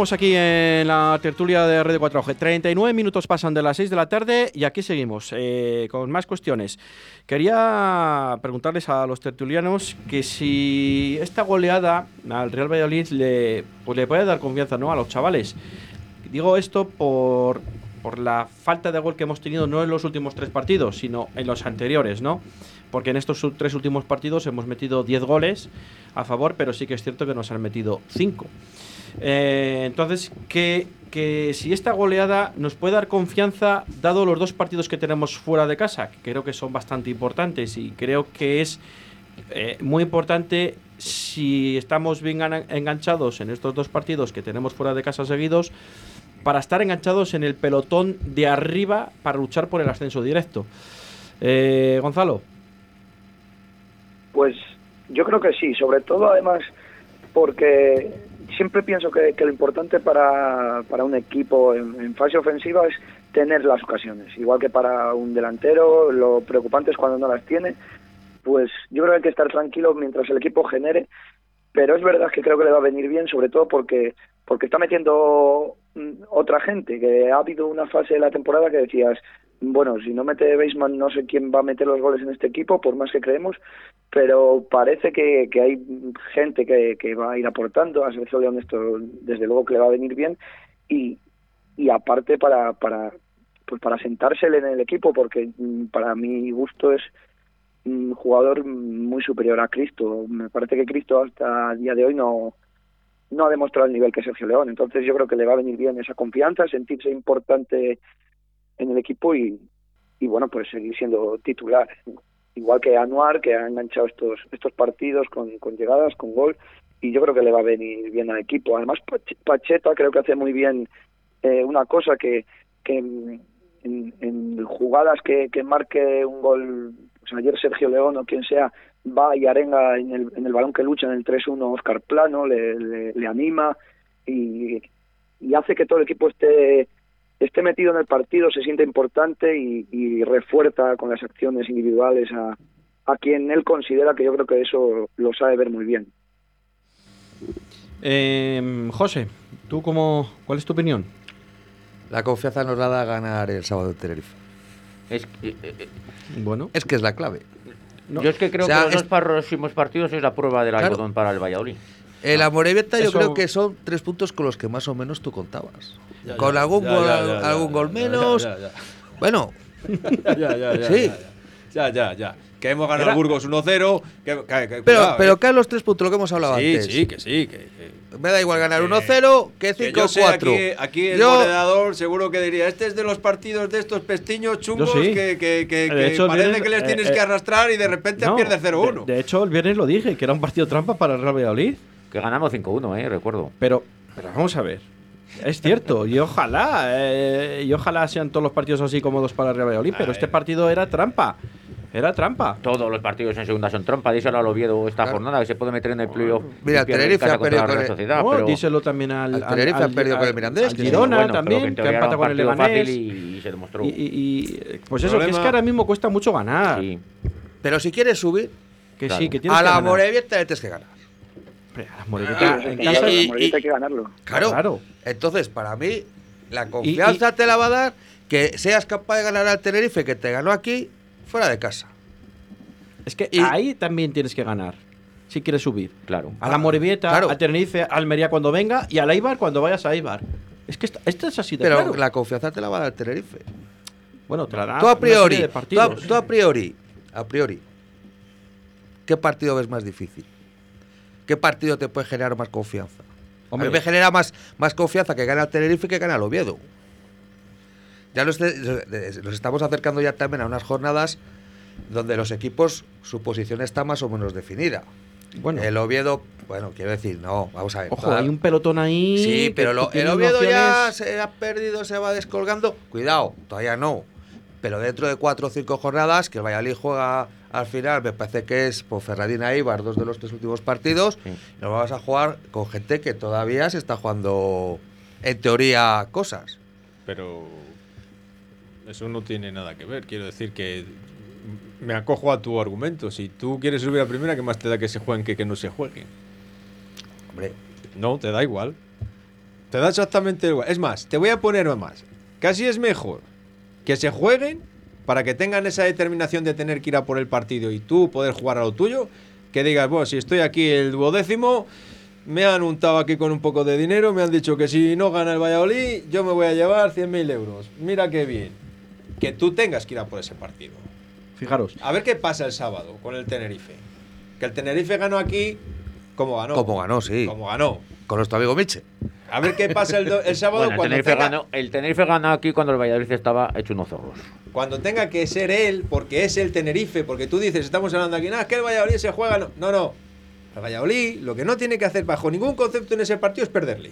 Seguimos aquí en la tertulia de Red 4G. 39 minutos pasan de las 6 de la tarde y aquí seguimos eh, con más cuestiones. Quería preguntarles a los tertulianos que si esta goleada al Real Valladolid le, pues le puede dar confianza ¿no? a los chavales. Digo esto por, por la falta de gol que hemos tenido no en los últimos tres partidos, sino en los anteriores, ¿no? Porque en estos tres últimos partidos hemos metido 10 goles a favor, pero sí que es cierto que nos han metido 5. Eh, entonces, que, que si esta goleada nos puede dar confianza, dado los dos partidos que tenemos fuera de casa, que creo que son bastante importantes y creo que es eh, muy importante si estamos bien enganchados en estos dos partidos que tenemos fuera de casa seguidos, para estar enganchados en el pelotón de arriba para luchar por el ascenso directo. Eh, Gonzalo. Pues yo creo que sí, sobre todo además porque siempre pienso que, que lo importante para, para un equipo en, en fase ofensiva es tener las ocasiones, igual que para un delantero, lo preocupante es cuando no las tiene, pues yo creo que hay que estar tranquilo mientras el equipo genere, pero es verdad que creo que le va a venir bien, sobre todo porque porque está metiendo mm, otra gente, que ha habido una fase de la temporada que decías, bueno, si no mete Baseman no sé quién va a meter los goles en este equipo, por más que creemos, pero parece que, que hay gente que, que va a ir aportando, a Sergio León esto desde luego que le va a venir bien, y, aparte para, para, pues para sentársele en el equipo, porque mm, para mi gusto es un jugador muy superior a Cristo. Me parece que Cristo hasta el día de hoy no, no ha demostrado el nivel que Sergio León. Entonces yo creo que le va a venir bien esa confianza, sentirse importante en el equipo y, y bueno, pues seguir siendo titular. Igual que Anuar, que ha enganchado estos, estos partidos con, con llegadas, con gol, y yo creo que le va a venir bien al equipo. Además, Pach- Pacheta creo que hace muy bien eh, una cosa que, que en, jugadas que, que marque un gol, pues ayer Sergio León o quien sea, va y arenga en el, en el balón que lucha en el 3-1 Oscar Plano, le, le, le anima y, y hace que todo el equipo esté esté metido en el partido, se siente importante y, y refuerza con las acciones individuales a, a quien él considera que yo creo que eso lo sabe ver muy bien. Eh, José, ¿tú cómo, ¿cuál es tu opinión? La confianza nos la da ganar el sábado en Tenerife. Es, que, eh, eh, Bueno, Es que es la clave. Yo es que creo O sea, que los es- dos próximos partidos es la prueba del Claro. algodón para el Valladolid. El Amorebieta yo Eso- creo que son tres puntos con los que más o menos tú contabas. Ya, con ya, algún, ya, gol, ya, ya, algún ya, gol ya, menos. ya, ya, Bueno, ya, ya, ya, ya, Sí. ya, ya, ya, ya. Que hemos ganado el Burgos 1-0. Que, que- que- pero, cuidado, pero eh. caen los tres puntos, lo que hemos hablado Sí, antes. sí, que sí. Que, que- Me da igual ganar que- 1-0 que que yo sé, 5-4. aquí, aquí el Yo- moderador seguro que diría, este es de los partidos de estos pestiños chungos sí. que, que, que- De que hecho, el parece viernes, que les eh, tienes eh, que arrastrar y de repente no, pierde 0-1. De, de hecho, el viernes lo dije, que era un partido trampa para el Real Valladolid. Que ganamos 5-1, eh, recuerdo. Pero, pero vamos a ver. Es cierto, y ojalá, eh, y ojalá sean todos los partidos así cómodos para el Real Valladolid, pero este partido era trampa. Era trampa. Todos los partidos en segunda son trampa. Díselo al Oviedo esta Claro. jornada que se puede meter en el playoff. Mira, Tenerife ha perdido con el- Sociedad, No, pero- díselo también al, al Tenerife ha perdido con el Mirandés, al Girona bueno, también, que teoría era empata un con el Leganés. y, y se demostró. Y, y- y, pues eso, que es que ahora mismo cuesta mucho ganar. Sí. Pero si quieres subir, Que Claro. sí, que tienes a que la le tienes que ganar. Pero a la Morevieta en y- casa- y- hay que ganarlo. Claro. Claro. Entonces, para mí, la confianza te la va a dar que seas capaz de ganar al Tenerife que te ganó aquí fuera de casa. Es que Y- ahí también tienes que ganar. Si quieres subir. Claro. A la Morevieta, Claro. a Tenerife, a Almería cuando venga y al Eibar cuando vayas a Eibar. Es que esto, esto es así de Pero claro. la confianza te la va a dar el Tenerife. Bueno, te la da tú a una serie priori, de tú a, tú a priori, a priori, ¿qué partido ves más difícil? ¿Qué partido te puede generar más confianza? Hombre. A mí me genera más, más confianza que gane al Tenerife que gane al Oviedo. Ya nos, nos estamos acercando ya también a unas jornadas donde los equipos, su posición está más o menos definida. Bueno, El Oviedo, bueno, quiero decir, no, vamos a ver. ojo, toda- hay un pelotón ahí. Sí, pero lo- el Oviedo ya se ha perdido, se va descolgando. Cuidado, todavía no. Pero dentro de cuatro o cinco jornadas, que el Valladolid juega al final, me parece que es por Ferradina e Ibar, dos de los tres últimos partidos. Sí. Nos vamos a jugar con gente que todavía se está jugando, en teoría, cosas. Pero eso no tiene nada que ver. Quiero decir que me acojo a tu argumento. Si tú quieres subir a primera, ¿qué más te da que se jueguen que que no se jueguen? Hombre, No, te da igual. Te da exactamente igual. Es más, te voy a poner más. Casi es mejor que se jueguen para que tengan esa determinación de tener que ir a por el partido y tú poder jugar a lo tuyo, que digas, bueno, si estoy aquí el duodécimo, me han untado aquí con un poco de dinero, me han dicho que si no gana el Valladolid, yo me voy a llevar 100.000 euros. Mira qué bien. Que tú tengas que ir a por ese partido. Fijaros. A ver qué pasa el sábado con el Tenerife. Que el Tenerife ganó aquí como ganó. Como ganó, sí. Como ganó. Con nuestro amigo Miche. A ver qué pasa el, do- el sábado Bueno, el, cuando, Tenerife tenga, ganó, el Tenerife ganó aquí cuando el Valladolid estaba hecho unos zorros. cuando tenga que ser él, porque es el Tenerife, porque tú dices, estamos hablando aquí, nada, es que el Valladolid se juega. No, no. no. El Valladolid lo que no tiene que hacer bajo ningún concepto en ese partido es perderle.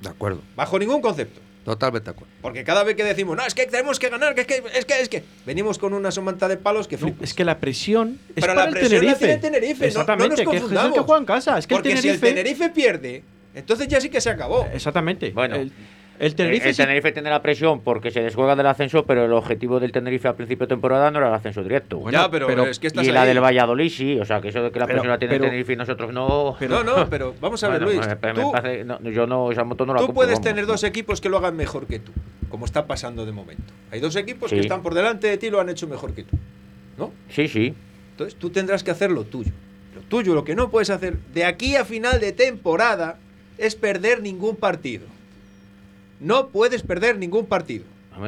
De acuerdo. Bajo ningún concepto. Totalmente de acuerdo. Porque cada vez que decimos, no, es que tenemos que ganar, que es que, es que, es que. Venimos con una somanta de palos que flipas. Es que la presión es Pero para la el presión Tenerife. la tiene el Tenerife, no- no, Exactamente, nos que es el confundamos. que juega en casa. Es que Porque el si el Tenerife... Tenerife pierde, entonces ya sí que se acabó. Exactamente. Bueno, el, el Tenerife... el sí- Tenerife tiene la presión porque se desjuega del ascenso, pero el objetivo del Tenerife al principio de temporada no era el ascenso directo. ya, pero, pero- es que estás y la ahí. del Valladolid sí, o sea, que eso de que la Pero- presión la tiene pero- el Tenerife y nosotros no. no, no, pero vamos a ver, Bueno, Luis. me- me tú, parece- no, yo no, esa moto no la tú compro, puedes vamos. tener dos equipos que lo hagan mejor que tú, como está pasando de momento. Hay dos equipos Sí. que están por delante de ti y lo han hecho mejor que tú. ¿No? Sí, sí. Entonces tú tendrás que hacer lo tuyo. Lo tuyo, lo que no puedes hacer de aquí a final de temporada es perder ningún partido. No puedes perder ningún partido.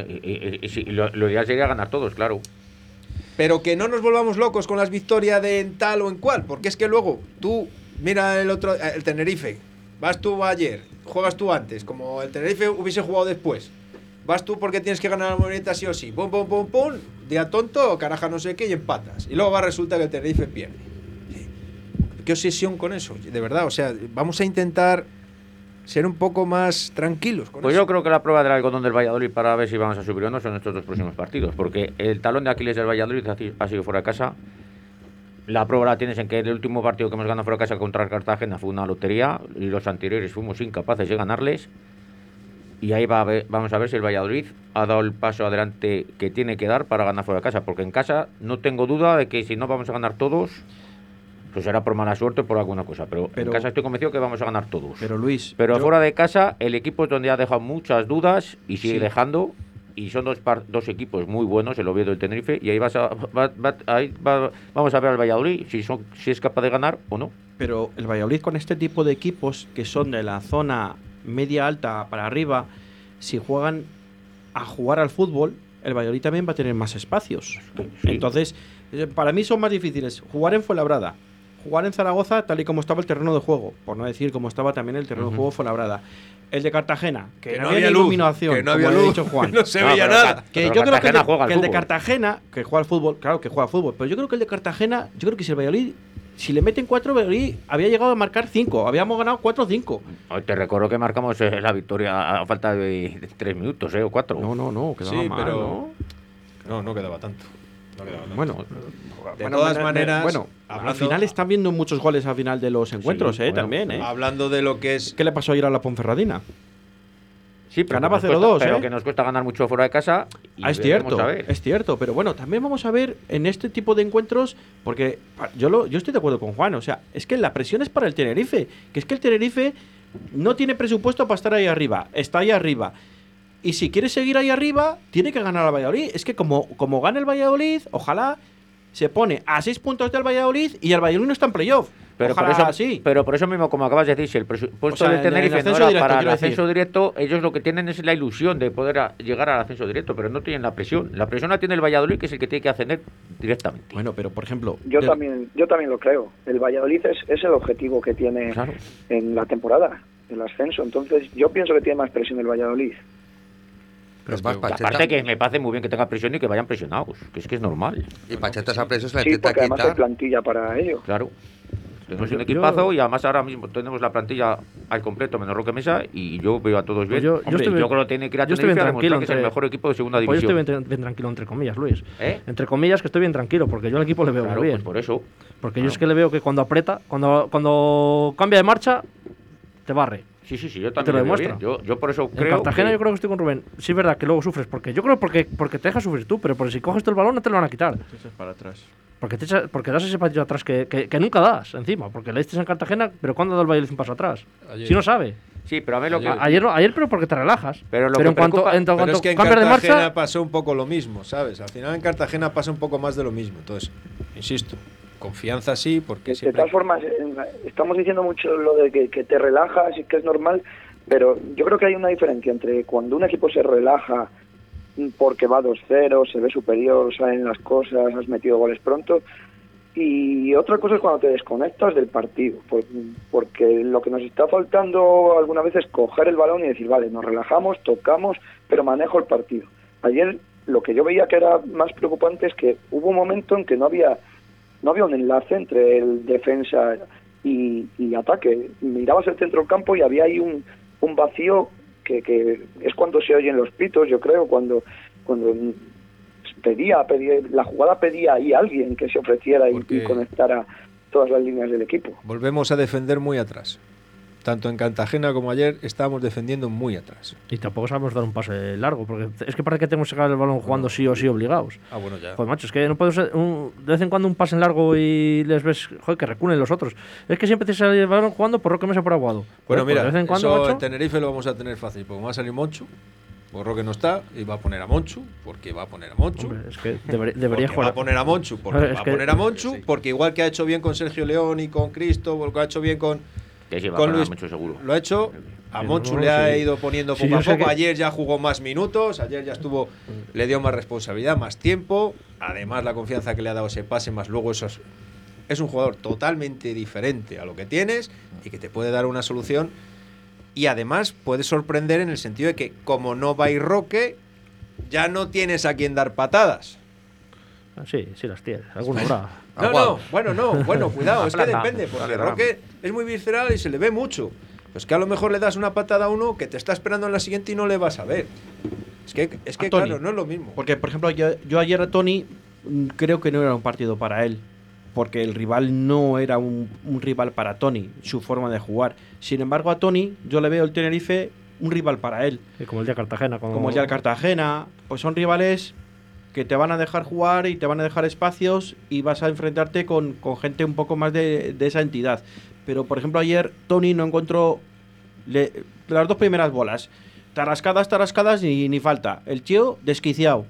Y, y- y- lo, lo ideal sería ganar todos, claro. Pero que no nos volvamos locos con las victorias de en tal o en cual, porque es que luego tú, mira el otro, el Tenerife, vas tú ayer, juegas tú antes, como el Tenerife hubiese jugado después. Vas tú porque tienes que ganar la moneta sí o sí. Pum, pum, pum, pum, día tonto, caraja no sé qué y empatas. Y luego va a resultar que el Tenerife pierde. Qué obsesión con eso, de verdad. O sea, vamos a intentar ser un poco más tranquilos con Pues eso. yo creo que la prueba del algodón del Valladolid para ver si vamos a subir o no son estos dos próximos partidos. Porque el talón de Aquiles del Valladolid ha sido fuera de casa. La prueba la tienes en que el último partido que hemos ganado fuera de casa contra el Cartagena fue una lotería y los anteriores fuimos incapaces de ganarles. Y ahí va a ver- vamos a ver si el Valladolid ha dado el paso adelante que tiene que dar para ganar fuera de casa. Porque en casa no tengo duda de que si no vamos a ganar todos, pues será por mala suerte o por alguna cosa. Pero, Pero- en casa estoy convencido que vamos a ganar todos. Pero Luis... Pero yo- fuera de casa, el equipo es donde ha dejado muchas dudas y sigue Sí. dejando. Y son dos, par- dos equipos muy buenos, el Oviedo y el Tenerife. Y ahí, vas a, va- va- ahí va- vamos a ver al Valladolid si, son, si es capaz de ganar o no. Pero el Valladolid con este tipo de equipos que son de la zona media alta para arriba, si juegan a jugar al fútbol, el Valladolid también va a tener más espacios. Sí. Entonces, eh, para mí son más difíciles jugar en Fuenlabrada, jugar en Zaragoza tal y como estaba el terreno de juego, por no decir cómo estaba también el terreno de juego de Fuenlabrada. El de Cartagena, que, Que no, había, había luz, iluminación, que no como había luz, dicho Juan. no se No, veía nada. Que pero yo creo que, el de, juega al que el de fútbol. Cartagena, que juega al fútbol, claro que juega al fútbol, pero yo creo que el de Cartagena, yo creo que si el Valladolid, si le meten cuatro, el Valladolid había llegado a marcar cinco, habíamos ganado 4-5. Hoy te recuerdo que marcamos eh, la victoria a falta de, de tres minutos, ¿eh? O cuatro. No, no, no, quedaba Sí, mal, pero- ¿no? No, no quedaba tanto. No quedaba tanto. Bueno, De bueno, todas maneras, bueno, hablando- al final están viendo muchos goles al final de los encuentros, eh, bueno, también, eh. Hablando de lo que es ¿Qué le pasó ayer a la Ponferradina? Sí, pero Ganaba que nos cuesta- 0-2, Pero ¿eh? que nos cuesta ganar mucho fuera de casa. y Ah, es cierto, a ver. es cierto, pero bueno, también vamos a ver en este tipo de encuentros, porque yo lo, yo estoy de acuerdo con Juan, o sea, es que la presión es para el Tenerife, que es que el Tenerife no tiene presupuesto para estar ahí arriba, está ahí arriba. Y si quiere seguir ahí arriba, tiene que ganar al Valladolid. Es que como, como gana el Valladolid, ojalá se pone a seis puntos del Valladolid y el Valladolid no está en playoff. Pero por, eso, sí. pero por eso mismo, como acabas de decir, si el presupuesto O sea, el Tenerife no era para el decir. ascenso directo, ellos lo que tienen es la ilusión de poder a- llegar al ascenso directo, pero no tienen la presión. La presión la tiene el Valladolid, que es el que tiene que ascender directamente. Bueno, pero por ejemplo, Yo de- también, yo también lo creo. El Valladolid es, es el objetivo que tiene Claro. en la temporada, el ascenso. Entonces, yo pienso que tiene más presión el Valladolid. Es más, Pacheta. Aparte que me parece muy bien que tengan presión y que vayan presionados, que es que es normal. Y Pacheta esa presión se la Sí, intenta porque además hay quitar. plantilla para ello. Claro. Tenemos Yo- un equipazo yo- y además ahora mismo tenemos la plantilla al completo menos Roque Mesa y yo veo a todos bien. Pues yo- yo Hombre, estoy bien- creo que tiene que ir a yo estoy bien tranquilo que es el entre- mejor equipo de segunda Pues yo división. estoy bien, bien tranquilo, entre comillas, Luis. ¿Eh? Entre comillas, que estoy bien tranquilo, porque yo al equipo le veo Claro, muy bien. pues por eso. Porque yo es que le veo que cuando aprieta, cuando, cuando cambia de marcha, te barre. Sí, sí, sí, yo te también lo lo demuestra. Yo, yo por eso En creo Cartagena que- yo creo que estoy con Rubén. Sí es verdad que luego sufres, porque yo creo porque, porque te dejas sufrir tú, pero porque si coges tú el balón no te lo van a quitar. para atrás. Porque, te echa- porque das ese pasillo atrás que, que, que nunca das, encima. Porque le diste en Cartagena, pero ¿cuándo da el Valladolid un paso atrás? Ayer. Si no sabe. Sí, pero a mí lo que. Ayer, no- ayer pero porque te relajas. Pero lo que en cuanto, en Pero cuanto es que en cambias de Cartagena marcha, pasó un poco lo mismo, ¿sabes? Al final en Cartagena pasa un poco más de lo mismo. Entonces, insisto, confianza sí, porque De siempre... todas formas, estamos diciendo mucho lo de que, que te relajas y que es normal, pero yo creo que hay una diferencia entre cuando un equipo se relaja porque va 2-0, se ve superior, salen las cosas, has metido goles pronto, y otra cosa es cuando te desconectas del partido, por- porque lo que nos está faltando alguna vez es coger el balón y decir, vale, nos relajamos, tocamos, pero manejo el partido. Ayer lo que yo veía que era más preocupante es que hubo un momento en que no había no había un enlace entre el defensa y, y ataque. Mirabas el centro del campo y había ahí un, un vacío que, que es cuando se oyen los pitos, yo creo, cuando cuando pedía, pedía la jugada pedía ahí alguien que se ofreciera y- y conectara todas las líneas del equipo. Volvemos a defender muy atrás. Tanto en Cartagena como ayer estábamos defendiendo muy atrás. y tampoco sabemos dar un pase largo, porque es que parece que tenemos que sacar el balón jugando sí o sí obligados. Ah, bueno, ya. Pues macho, es que no puedes un- de vez en cuando un pase en largo y les ves, joder, que reculen los otros. Es que siempre te sale el balón jugando por Roque Mesa por Aguado. Bueno, Joder, pues mira, de vez en cuando, eso macho, en Tenerife lo vamos a tener fácil, porque va a salir Monchu, porque Roque no está, y va a poner a Monchu, porque va a poner a Monchu. hombre, es que debería, debería porque jugar. va a poner a Monchu, porque va a poner a Monchu, porque igual que ha hecho bien con Sergio León y con Cristo, o lo que ha hecho bien con, Que sí, va con a Luis, Monchu seguro. lo ha hecho. A Monchu no, le ha sí. ido poniendo poco a poco. que- Ayer ya jugó más minutos, ayer ya estuvo, le dio más responsabilidad, más tiempo. Además, la confianza que le ha dado ese pase, más luego esos. Es un jugador totalmente diferente a lo que tienes y que te puede dar una solución. Y además puede sorprender en el sentido de que, como no va a ir Roque, ya no tienes a quien dar patadas. Sí, sí las tienes. Alguna habrá. No, no, bueno, no, bueno, cuidado, es que depende, porque Roque es muy visceral y se le ve mucho. Pues que a lo mejor le das una patada a uno que te está esperando en la siguiente y no le vas a ver. Es que, es que claro, no es lo mismo. Porque, por ejemplo, yo, yo ayer a Tony mm, creo que no era un partido para él. Porque el rival no era un, un rival para Tony, su forma de jugar. Sin embargo, a Tony yo le veo el Tenerife un rival para él. Sí, como el día Cartagena. Como, Como el el Cartagena. Pues son rivales que te van a dejar jugar y te van a dejar espacios y vas a enfrentarte con, con gente un poco más de, de esa entidad. Pero, por ejemplo, ayer Tony no encontró le- las dos primeras bolas. Tarascadas, tarascadas y ni falta. El tío desquiciado.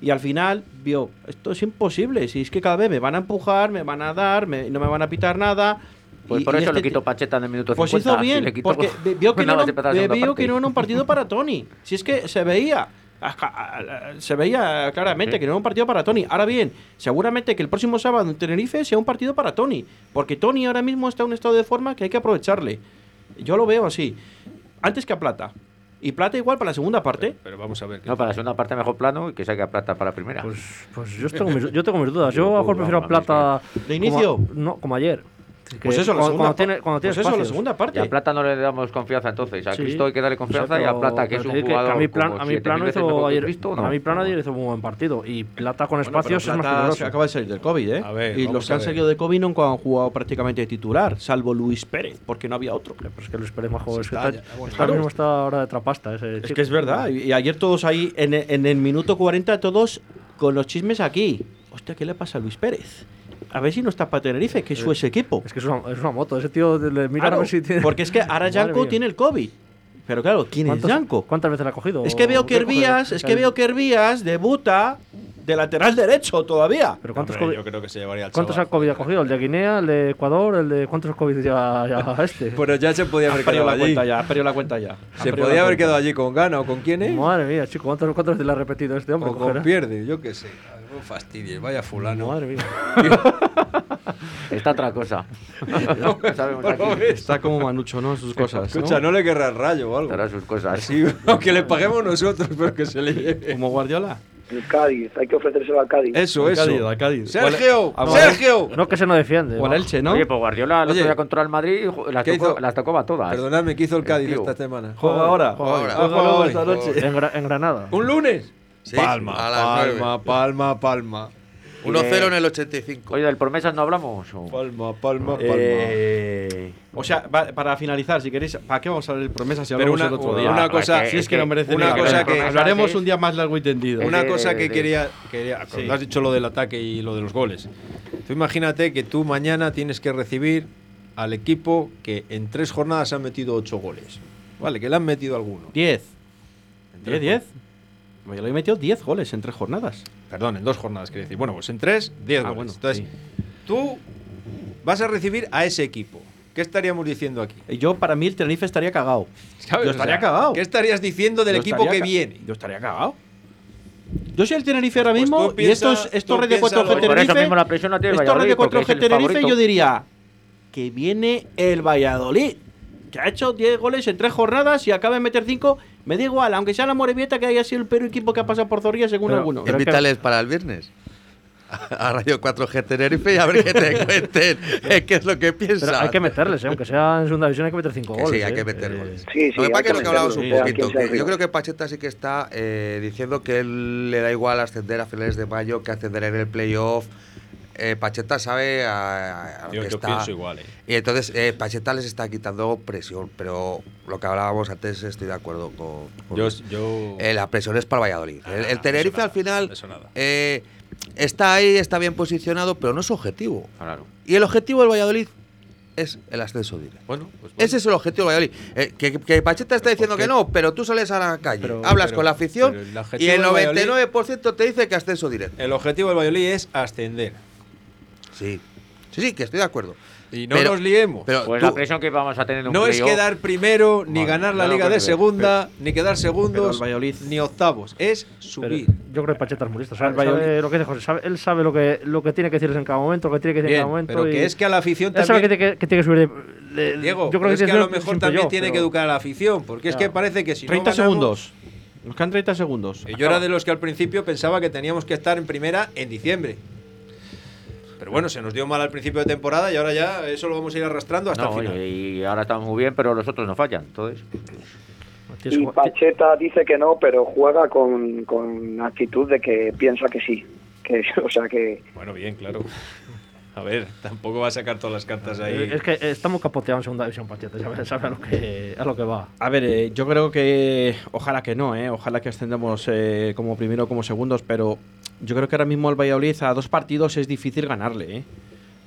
Y al final vio, esto es imposible, si es que cada vez me van a empujar, me van a dar, me- no me van a pitar nada. Pues Y- por eso este le quitó Pacheta en el minuto pues 50. hizo sí, bien, le quitó- porque vio que, no vio que no era un partido para Tony. Si es que se veía, se veía claramente Sí. que no era un partido para Tony. Ahora bien, seguramente que el próximo sábado en Tenerife sea un partido para Tony, porque Tony ahora mismo está en un estado de forma que hay que aprovecharle. Yo lo veo así. Antes que a Plata. Y Plata igual para la segunda parte. Pero vamos a ver. No, para la segunda parte mejor plano y que saque a plata para la primera. Pues, pues yo, tengo mis, yo tengo mis dudas. Yo a lo mejor prefiero a Plata. ¿De inicio? Como, no, como ayer. Que Pues eso, la cuando, segunda tiene, par- cuando tiene pues eso, la segunda y parte. a plata no le damos confianza entonces. A Sí. Cristo hay que darle confianza O sea, y a plata, que es un digo jugador. a mi plan, como a mi 7.000 plano hizo que ayer, Cristo, ¿no? a mi plano ayer hizo un buen partido. Y Plata con Bueno, espacios es más Plata peligroso. se acaba de salir del COVID, ¿eh? A ver, y los que han salido de COVID nunca han jugado prácticamente de titular, salvo Luis Pérez, porque no había otro. Pero es que Luis Pérez es que está, está, ya, bueno, está claro. mismo está ahora de trapasta. Ese Es chico. que es verdad. Y, y ayer todos ahí, en, en el minuto 40, todos con los chismes aquí. Hostia, ¿qué le pasa a Luis Pérez? A ver si no está para Tenerife, que es su ese equipo. Es que es una, es una moto. Ese tío le mira a ver si tiene. Porque es que ahora Yanko tiene el COVID. Pero claro, ¿quién es ¿Cuántos- Yanko? ¿Cuántas veces le ha cogido? Es que veo que. Hervías, es que veo que Hervías debuta de lateral derecho todavía. Pero ¿cuántos, Hombre, COVID, yo creo que se llevaría al ¿cuántos chaval. ha COVID ha cogido? ¿El de Guinea, el de Ecuador, el de cuántos COVID lleva ya este? Pero ya se podía Ha haber perdido quedado la allí. cuenta ya, ha perdido la cuenta ya. Ha Se podía la haber cuenta. quedado allí con Gana o con quién es. Madre mía, chico, ¿cuántas, cuántas veces le ha repetido este hombre? O con pierde, yo qué sé. No fastidies, vaya fulano. Madre mía. Está otra cosa. No sabemos aquí. Está como Manucho, ¿no? Sus cosas. Escucha, no le querrá el rayo o algo. Hará sus cosas. Así, aunque le paguemos nosotros, pero que se le lleve. Como Guardiola. El Cádiz, hay que ofrecérselo al Cádiz. Eso, eso. Cádiz, al Cádiz. Sergio, Sergio. No que se no defiende. O. Elche, ¿no? Oye, pues Guardiola el Oye. otro día contra el Madrid jo- las ¿Qué tocó, hizo? las tocó a todas. Perdonadme, ¿qué hizo el Cádiz tío. esta semana? Juega ahora. Ahora. Juega Juega luego hoy. esta noche. En, Gra- en Granada. ¿Un lunes? Sí, palma, a las nueve. palma, palma, palma. 1-0 en el 85. Oye, del promesas no hablamos. o? Palma, palma, palma. Eh, o sea, para finalizar, si queréis, ¿para qué vamos a hablar de promesas si Pero hablamos una- el otro una día? Ah, cosa- es si es que no merece una cosa pena. que- hablaremos es- un día más largo y tendido. Una Eh, cosa que quería, quería Sí. cuando has dicho lo del ataque y lo de los goles. Tú imagínate que tú mañana tienes que recibir al equipo que en tres jornadas ha metido ocho goles. Vale, que le han metido alguno. 10. Entre 10, 10. Valladolid metió 10 goles en tres jornadas. Perdón, en dos jornadas, quiero decir. Bueno, pues en tres, 10 Ah, goles. bueno, Entonces, sí. tú vas a recibir a ese equipo. ¿Qué estaríamos diciendo aquí? Yo, para mí, el Tenerife estaría cagado. ¿Sabes? Yo O estaría sea, cagado. ¿Qué estarías diciendo del Yo equipo que viene? Yo estaría cagado. Yo soy el Tenerife ahora Pues mismo tú y esto es, esto red de 4G piénsalo. Por eso Tenerife. mismo la presión la tiene esto red de Valladolid, porque 4G es el Tenerife, yo diría que viene el Valladolid. Que ha hecho 10 goles en tres jornadas y acaba de meter 5. Me da igual, aunque sea la Morevieta que haya sido el peor equipo que ha pasado por Zorrilla, según Pero- que- Invítales para el viernes. A Radio 4G Tenerife y a ver qué te cuenten eh, qué es lo que piensan. Pero hay que meterles, ¿eh? aunque sea en segunda división, hay que meter cinco Que goles. sí, hay ¿eh? que meter Eh, goles. Sí, sí, lo que pasa es que lo que hablábamos un poquito, que yo creo que Pacheta sí que está eh, diciendo que él le da igual ascender a finales de mayo que ascender en el playoff. Eh, Pacheta sabe a, a Yo, que yo está. pienso igual, ¿eh? Y entonces eh, Pacheta les está quitando presión, pero lo que hablábamos antes estoy de acuerdo con. con Yo, yo Eh, la presión es para Valladolid. El, el Ah, Tenerife eso al nada, final eso nada. eh, está ahí, está bien posicionado, pero no es objetivo. Claro. Y el objetivo del Valladolid es el ascenso directo. bueno, pues bueno. Ese es el objetivo del Valladolid. Eh, que, que Pacheta está diciendo que no, pero tú sales a la calle, Pero- hablas pero- con la afición el y el del Valladolid- 99% te dice que ascenso directo. El objetivo del Valladolid es ascender. Sí, sí, sí, que estoy de acuerdo. Y no Pero- nos liemos. Pero Pues tú- la presión que vamos a tener en un no es quedar primero, ni ganar la Liga que de no. Segunda, ni quedar segundos, ni octavos. Es subir. yo creo que Pacheta es muy listo. Sabe lo que dice José. sabe- él sabe lo que, lo que tiene que decirles en cada momento, lo que tiene que decir en cada momento. pero y que es que a la afición él sabe que también. tiene que, que tiene que subir de. de- Diego, yo creo es que tiene a lo que mejor también tiene que educar a la afición, porque es que parece que si no 30 ganamos- segundos. Nos quedan 30 segundos. Yo era de los que al principio pensaba que teníamos que estar en primera en diciembre. Pero bueno, se nos dio mal al principio de temporada y ahora ya eso lo vamos a ir arrastrando hasta No, el final. y ahora estamos muy bien, pero los otros no fallan. Entonces, Y Pacheta dice que no, pero juega con, con actitud de que piensa que sí. Que, o sea que Bueno, bien, claro. A ver, tampoco va a sacar todas las cartas ahí. Es que estamos capoteados en segunda división, Pacheta. Sabe, sabe a, lo que, a lo que va. A ver, eh, yo creo que ojalá que no, eh, ojalá que ascendamos eh, como primero o como segundos, pero yo creo que ahora mismo el Valladolid a dos partidos es difícil ganarle, eh,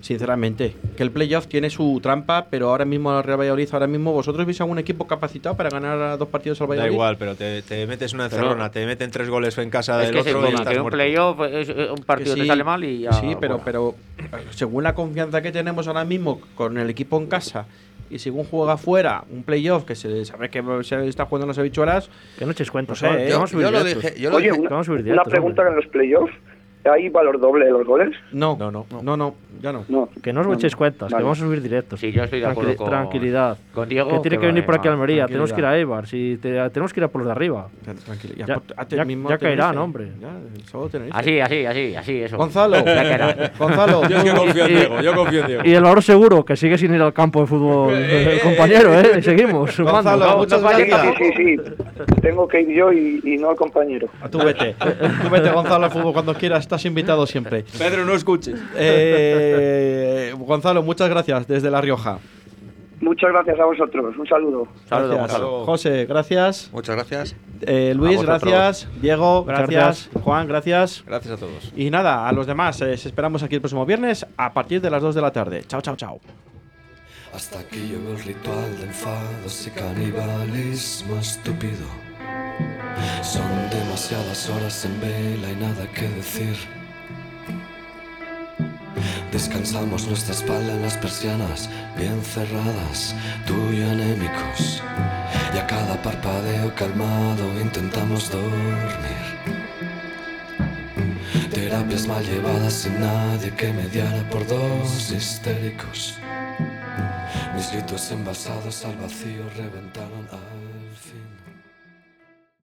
sinceramente. Que el playoff tiene su trampa, pero ahora mismo el Real Valladolid, ahora mismo vosotros veis algún equipo capacitado para ganar a dos partidos al Da Valladolid. igual, pero te, te metes una Pero- encerrona, te meten tres goles en casa es del que, se otro y toma, estás que un playoff es un Que partido te sí, sale mal y ya. Sí, pero, pero según la confianza que tenemos ahora mismo con el equipo en casa y según juega fuera un playoff que se sabe que se está jugando en las habichuelas, Que no echéis cuentos. No sé, ¿eh? Que yo lo dije, yo lo Oye, dije- una, una pregunta en los playoffs. ¿Hay valor doble de los goles? no, No, no. no, no, ya no. No. Que no os No, echéis no. cuentas, Vale. que vamos a subir directos. Sí, yo estoy de acuerdo con- Tranquilidad. con Diego, Que tiene que que venir por aquí a Almería, tenemos que ir tranquilidad. a Eibar, si te- tenemos que ir a por los de arriba. Tranquilo, Ya- ya- mismo ya Tenerife. caerán, hombre. Ya. Así, así, así, así, eso. Gonzalo, Ya caerá. Gonzalo, Yo es que confío en Y- Diego, yo confío en Diego. Y el valor seguro, que sigue sin ir al campo de fútbol el compañero, ¿eh? Y seguimos sumando. Gonzalo, No, muchas gracias. Sí, sí, sí. Tengo que ir yo y, y no el compañero. A tú vete. Tú vete, Gonzalo, al fútbol cuando quieras. Estás invitado siempre. Pedro, no escuches. Eh, Gonzalo, muchas gracias desde La Rioja. Muchas gracias a vosotros. Un saludo. Saludos. Gonzalo. José, gracias. Muchas gracias. Eh, Luis, gracias. Diego, gracias. Juan, gracias. Gracias a todos. Y nada, a los demás, eh, os esperamos aquí el próximo viernes a partir de las 2 de la tarde. Chao, chao, chao. Hasta aquí llegó el ritual de enfados y canibalismo estúpido. Son demasiadas horas en vela y nada que decir. Descansamos nuestra espalda en las persianas bien cerradas, tú y anémicos. Y a cada parpadeo calmado intentamos dormir. Terapias mal llevadas sin nadie que mediara por dos histéricos. Mis gritos envasados al vacío reventaron. Ay.